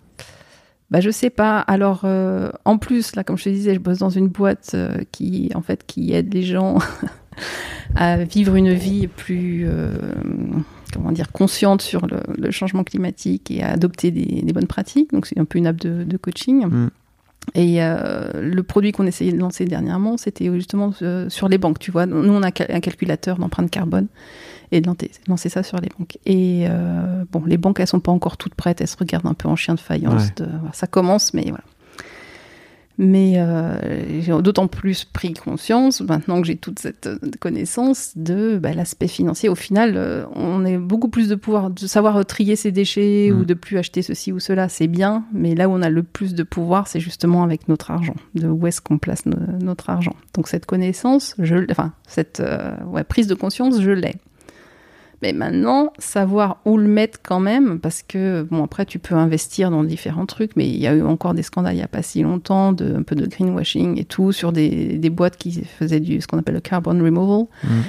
Bah je sais pas. Alors euh, en plus là, comme je te disais, je bosse dans une boîte qui en fait qui aide les gens à vivre une vie plus comment dire consciente sur le, le changement climatique et à adopter des, des bonnes pratiques. Donc c'est un peu une app de, de coaching. Mm. Et euh, le produit qu'on essayait de lancer dernièrement, c'était justement euh, sur les banques. Tu vois, nous on a un calculateur d'empreinte carbone et de lancer, ça sur les banques. Et euh, bon, les banques, elles sont pas encore toutes prêtes, elles se regardent un peu en chien de faïence. Ouais. de- voilà, ça commence, mais voilà. Mais euh, j'ai d'autant plus pris conscience, maintenant que j'ai toute cette connaissance, de bah, l'aspect financier. Au final, euh, on a beaucoup plus de pouvoir, de savoir trier ses déchets Mm. ou de plus acheter ceci ou cela, c'est bien. Mais là où on a le plus de pouvoir, c'est justement avec notre argent, de où est-ce qu'on place no- notre argent. Donc cette connaissance, je, enfin, cette euh, ouais, prise de conscience, je l'ai. Mais maintenant, savoir où le mettre quand même, parce que, bon, après, tu peux investir dans différents trucs, mais il y a eu encore des scandales il n'y a pas si longtemps, de, un peu de greenwashing et tout, sur des, des boîtes qui faisaient du, ce qu'on appelle le carbon removal. Mhm.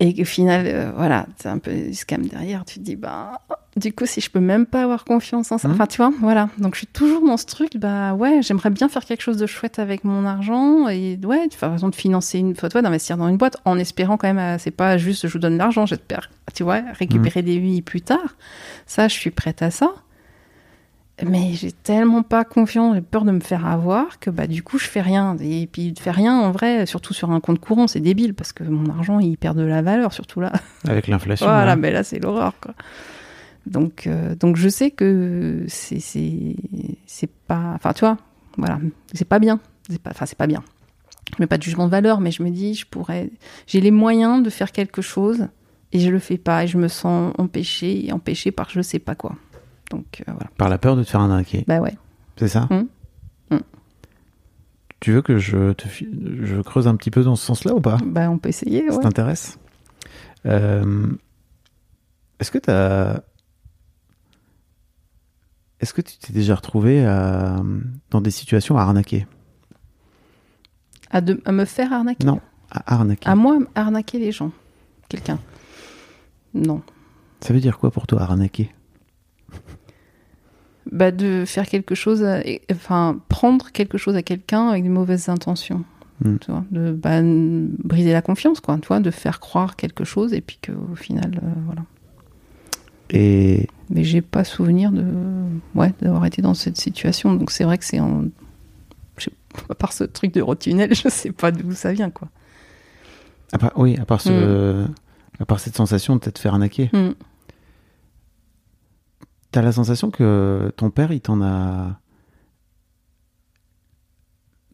Et qu'au final, euh, voilà, c'est un peu du scam derrière. Tu te dis, bah, du coup, si je peux même pas avoir confiance en ça. Mhm. Enfin, tu vois, voilà. Donc, je suis toujours dans ce truc, bah, ouais, j'aimerais bien faire quelque chose de chouette avec mon argent. Et ouais, tu fais raison de financer une photo, d'investir dans une boîte, en espérant quand même, euh, c'est pas juste je vous donne de l'argent, j'espère, tu vois, récupérer des vies plus tard. Ça, je suis prête à ça. Mais j'ai tellement pas confiance, j'ai peur de me faire avoir que bah du coup je fais rien. Et puis de faire rien en vrai, surtout sur un compte courant, c'est débile parce que mon argent il perd de la valeur, surtout là. Avec l'inflation. Voilà, mais là c'est l'horreur quoi. Donc euh, donc je sais que c'est c'est c'est pas, enfin tu vois, voilà, c'est pas bien, c'est pas, enfin c'est pas bien. Je mets pas de jugement de valeur, mais je me dis je pourrais, j'ai les moyens de faire quelque chose et je le fais pas et je me sens empêchée et empêchée par je sais pas quoi. Donc euh, voilà, Par la peur de te faire arnaquer. bah ouais. C'est ça Mhm. Mhm. Tu veux que je te je creuse un petit peu dans ce sens-là ou pas? Bah, on peut essayer, Ça ouais. t'intéresse? Euh, Est-ce que t'as Est-ce que tu t'es déjà retrouvé à- dans des situations à arnaquer? À, de- à me faire arnaquer? Non, à arnaquer. À moi, arnaquer les gens. Quelqu'un. Non. Ça veut dire quoi pour toi arnaquer? Bah, de faire quelque chose, à- et- enfin, prendre quelque chose à quelqu'un avec de mauvaises intentions. Hmm. Tu vois, de bah, briser la confiance, quoi. Tu vois, de faire croire quelque chose et puis qu'au final, euh, voilà. Et Mais j'ai pas souvenir de, ouais, d'avoir été dans cette situation. Donc c'est vrai que c'est en, à part ce truc de rotunnel, je sais pas d'où ça vient, quoi. à part, oui, à part ce, à part cette sensation de t'être fait arnaquer, Hmm. T'as la sensation que ton père il t'en a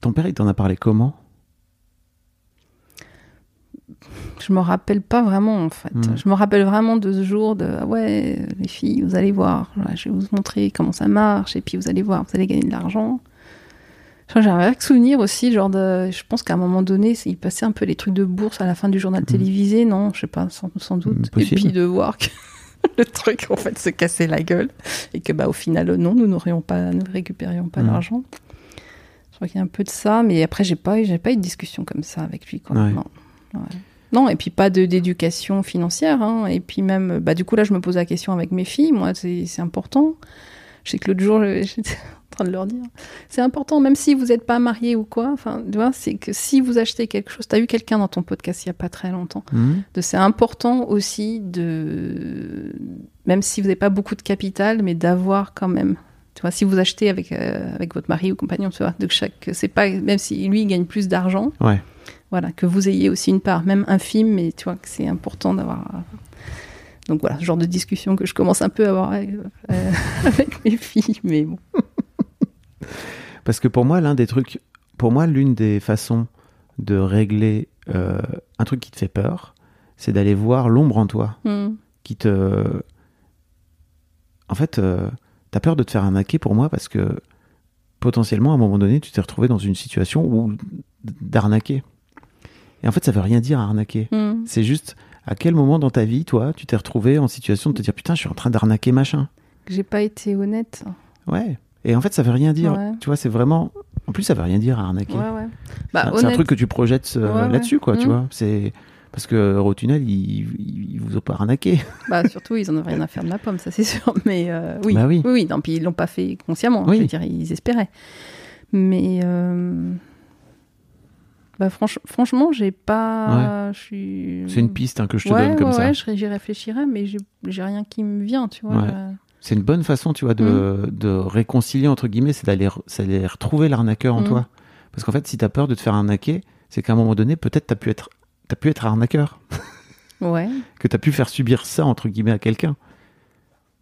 ton père il t'en a parlé comment? Je me rappelle pas vraiment en fait. Hmm. Je me rappelle vraiment de ce jour de ah ouais les filles vous allez voir Là, je vais vous montrer comment ça marche et puis vous allez voir vous allez gagner de l'argent. J'ai un vague souvenir aussi genre de je pense qu'à un moment donné il passait un peu les trucs de bourse à la fin du journal télévisé non? Je sais pas sans, sans doute Hmm, et puis de voir que le truc en fait se cassait la gueule et que bah au final non nous n'aurions pas nous récupérions pas Hmm. l'argent. Je crois qu'il y a un peu de ça mais après j'ai pas j'ai pas eu de discussion comme ça avec lui. Ouais. Non. Ouais. Non, et puis pas de d'éducation financière. Hein. Et puis même, bah, du coup, là, je me pose la question avec mes filles. Moi, c'est c'est important. Je sais que l'autre jour, j'étais en train de leur dire, c'est important, même si vous n'êtes pas mariés ou quoi. Enfin, tu vois, c'est que si vous achetez quelque chose, tu as eu quelqu'un dans ton podcast il n'y a pas très longtemps. De C'est important aussi de, même si vous n'avez pas beaucoup de capital, mais d'avoir quand même. Tu vois, si vous achetez avec, euh, avec votre mari ou compagnon, tu vois, de chaque, c'est pas, même si lui il gagne plus d'argent, Ouais. voilà, que vous ayez aussi une part, même infime, mais tu vois que c'est important d'avoir. Euh, Donc voilà, ce genre de discussion que je commence un peu à avoir avec, euh, avec mes filles, mais bon. Parce que pour moi, l'un des trucs, pour moi, l'une des façons de régler euh, un truc qui te fait peur, c'est d'aller voir l'ombre en toi, Hmm. qui te. En fait, euh, t'as peur de te faire arnaquer pour moi parce que potentiellement, à un moment donné, tu t'es retrouvé dans une situation où d'arnaquer. Et en fait, ça veut rien dire arnaquer. Hmm. C'est juste à quel moment dans ta vie, toi, tu t'es retrouvé en situation de te dire putain, je suis en train d'arnaquer machin? Que J'ai pas été honnête. Ouais. Et en fait, ça veut rien dire. Ouais. Tu vois, c'est vraiment. En plus, ça veut rien dire arnaquer. Ouais, ouais. C'est Bah, un- c'est un truc que tu projettes euh, là-dessus, quoi, tu Mm. vois. C'est parce que Eurotunnel, ils, ils, ils vous ont pas arnaqué. Bah, surtout, ils en ont rien à faire de ma pomme, ça c'est sûr. Mais euh, oui. Bah oui. oui, oui. Non, puis ils l'ont pas fait consciemment. Oui. Je veux dire, ils espéraient. Mais euh, bah, franch- franchement, j'ai pas. Je suis. C'est une piste hein, que je te ouais, donne comme ouais, ça. ouais, j'y réfléchirai, mais j'ai rien qui me vient, tu vois. Ouais. là. C'est une bonne façon, tu vois, de, Mm. de réconcilier entre guillemets, c'est d'aller, retrouver l'arnaqueur en Mm. toi. Parce qu'en fait, si t'as peur de te faire arnaquer, c'est qu'à un moment donné, peut-être t'as pu être, t'as pu être arnaqueur, Ouais. que t'as pu faire subir ça entre guillemets à quelqu'un.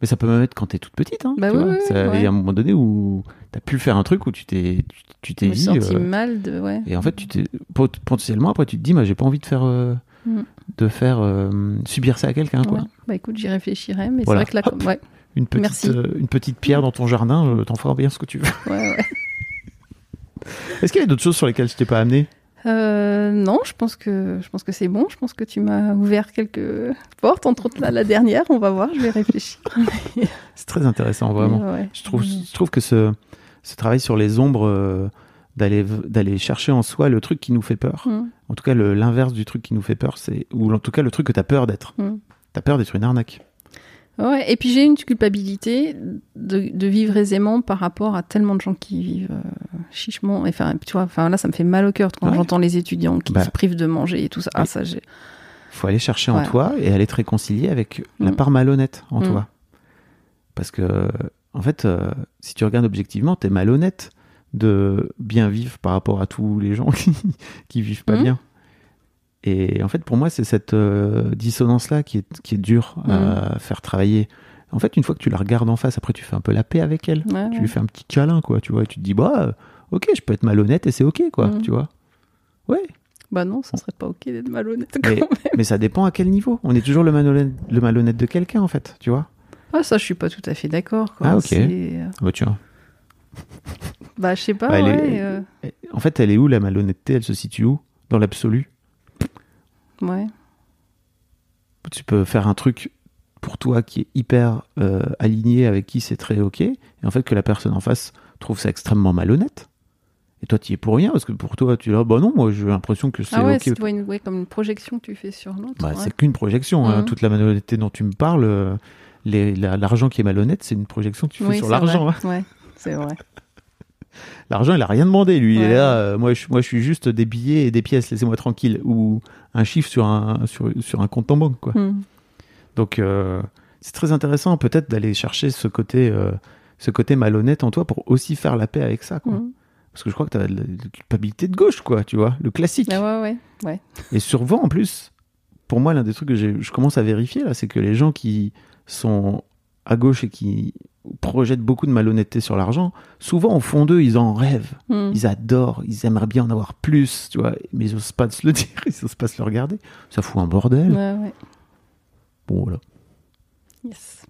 Mais ça peut même être quand t'es toute petite. Hein, Bah tu oui, vois. oui, Ça- Il ouais. y a un moment donné où t'as pu faire un truc où tu t'es, tu, t'es dit. senti euh, mal de. Ouais. et en fait, tu t'es pot- potentiellement après tu te dis, bah, j'ai pas envie de faire, euh, Mm. de faire euh, subir ça à quelqu'un, quoi. Ouais. Bah écoute, j'y réfléchirai, mais Voilà. c'est vrai que là, Hop. ouais, Une petite, une petite pierre dans ton jardin, t'en feras bien ce que tu veux. ouais, ouais. Est-ce qu'il y a d'autres choses sur lesquelles je t'ai pas amené? Euh, non, je pense que je pense que c'est bon. Je pense que tu m'as ouvert quelques portes, entre autres la, la dernière. On va voir, je vais réfléchir. C'est très intéressant, vraiment. Ouais. Je trouve, je trouve que ce, ce travail sur les ombres, euh, d'aller, d'aller chercher en soi le truc qui nous fait peur. Mm. En tout cas, l'inverse du truc qui nous fait peur, c'est ou en tout cas le truc que t'as peur d'être. Mm. T'as peur d'être une arnaque. Ouais, et puis j'ai une culpabilité de, de vivre aisément par rapport à tellement de gens qui vivent euh, chichement. Et Enfin, tu vois, enfin là, ça me fait mal au cœur quand Ouais. j'entends les étudiants qui Bah. se privent de manger et tout ça. Ah, Oui. ça, j'ai. faut aller chercher en toi et aller te réconcilier avec la Mm. part malhonnête en Mm. toi. Parce que, en fait, euh, si tu regardes objectivement, t'es malhonnête de bien vivre par rapport à tous les gens qui, qui vivent pas Mm. bien. Et en fait, pour moi, c'est cette euh, dissonance-là qui est, qui est dure à faire travailler. En fait, une fois que tu la regardes en face, après, tu fais un peu la paix avec elle. Ouais, Tu ouais. lui fais un petit câlin, quoi, tu vois. Et tu te dis, bah, euh, ok, je peux être malhonnête et c'est ok, quoi, Mm. tu vois. Ouais, Bah non, ça serait pas ok d'être malhonnête quand mais, même. mais ça dépend à quel niveau. On est toujours le malhonnête, le malhonnête de quelqu'un, en fait, tu vois. Ah, ça, je suis pas tout à fait d'accord. Ah, ok. Euh, Bah, tiens. Bah, je sais pas, Bah, ouais. est- euh, En fait, elle est où la malhonnêteté? Elle se situe où? Dans l'absolu? Ouais. Tu peux faire un truc pour toi qui est hyper euh, aligné avec qui c'est très ok, et en fait que la personne en face trouve ça extrêmement malhonnête. Et toi, tu y es pour rien, parce que pour toi, tu es là, bah non, moi j'ai l'impression que c'est Ah ouais, ok. c'est tu vois, une, ouais, comme une projection que tu fais sur l'autre. Bah, ouais. C'est qu'une projection. hein. Mhm. Toute la malhonnêteté dont tu me parles, euh, la- l'argent qui est malhonnête, c'est une projection que tu fais Oui, sur l'argent. hein. Ouais, c'est vrai. L'argent, il a rien demandé, lui. Il est là, euh, moi, je, moi, je suis juste des billets et des pièces, laissez-moi tranquille. Ou un chiffre sur un, sur, sur un compte en banque, quoi. Hmm. Donc, euh, c'est très intéressant, peut-être, d'aller chercher ce côté, euh, ce côté malhonnête en toi pour aussi faire la paix avec ça, quoi. Hmm. Parce que je crois que tu as la, la culpabilité de gauche, quoi, tu vois, le classique. Ah ouais, ouais, ouais. Et souvent, en plus, pour moi, l'un des trucs que je commence à vérifier, là, c'est que les gens qui sont à gauche et qui projettent beaucoup de malhonnêteté sur l'argent, souvent, au fond d'eux, ils en rêvent. Hmm. Ils adorent, ils aimeraient bien en avoir plus, tu vois, mais ils osent pas se le dire, ils osent pas se le regarder. Ça fout un bordel. Ouais, ouais. Bon, voilà. Yes.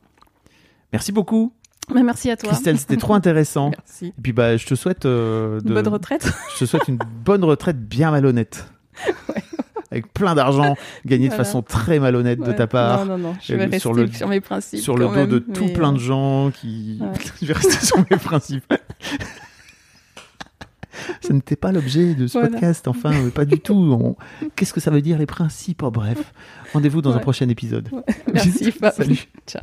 Merci beaucoup, Bah, merci à toi. Christelle, c'était trop intéressant. Merci. Et puis, bah, je te souhaite euh, Une bonne retraite. je te souhaite une bonne retraite bien malhonnête. Avec plein d'argent gagné de façon très malhonnête de ta part. Non, non, non. Je vais rester sur sur, le- mes principes. sur le dos de tout mais, plein euh, de gens qui. ouais. je vais rester sur mes principes. Ce n'était pas l'objet de ce Voilà. podcast, enfin, pas du tout. On- Qu'est-ce que ça veut dire les principes? Oh, Bref, rendez-vous dans un prochain épisode. Merci. Salut. Ciao.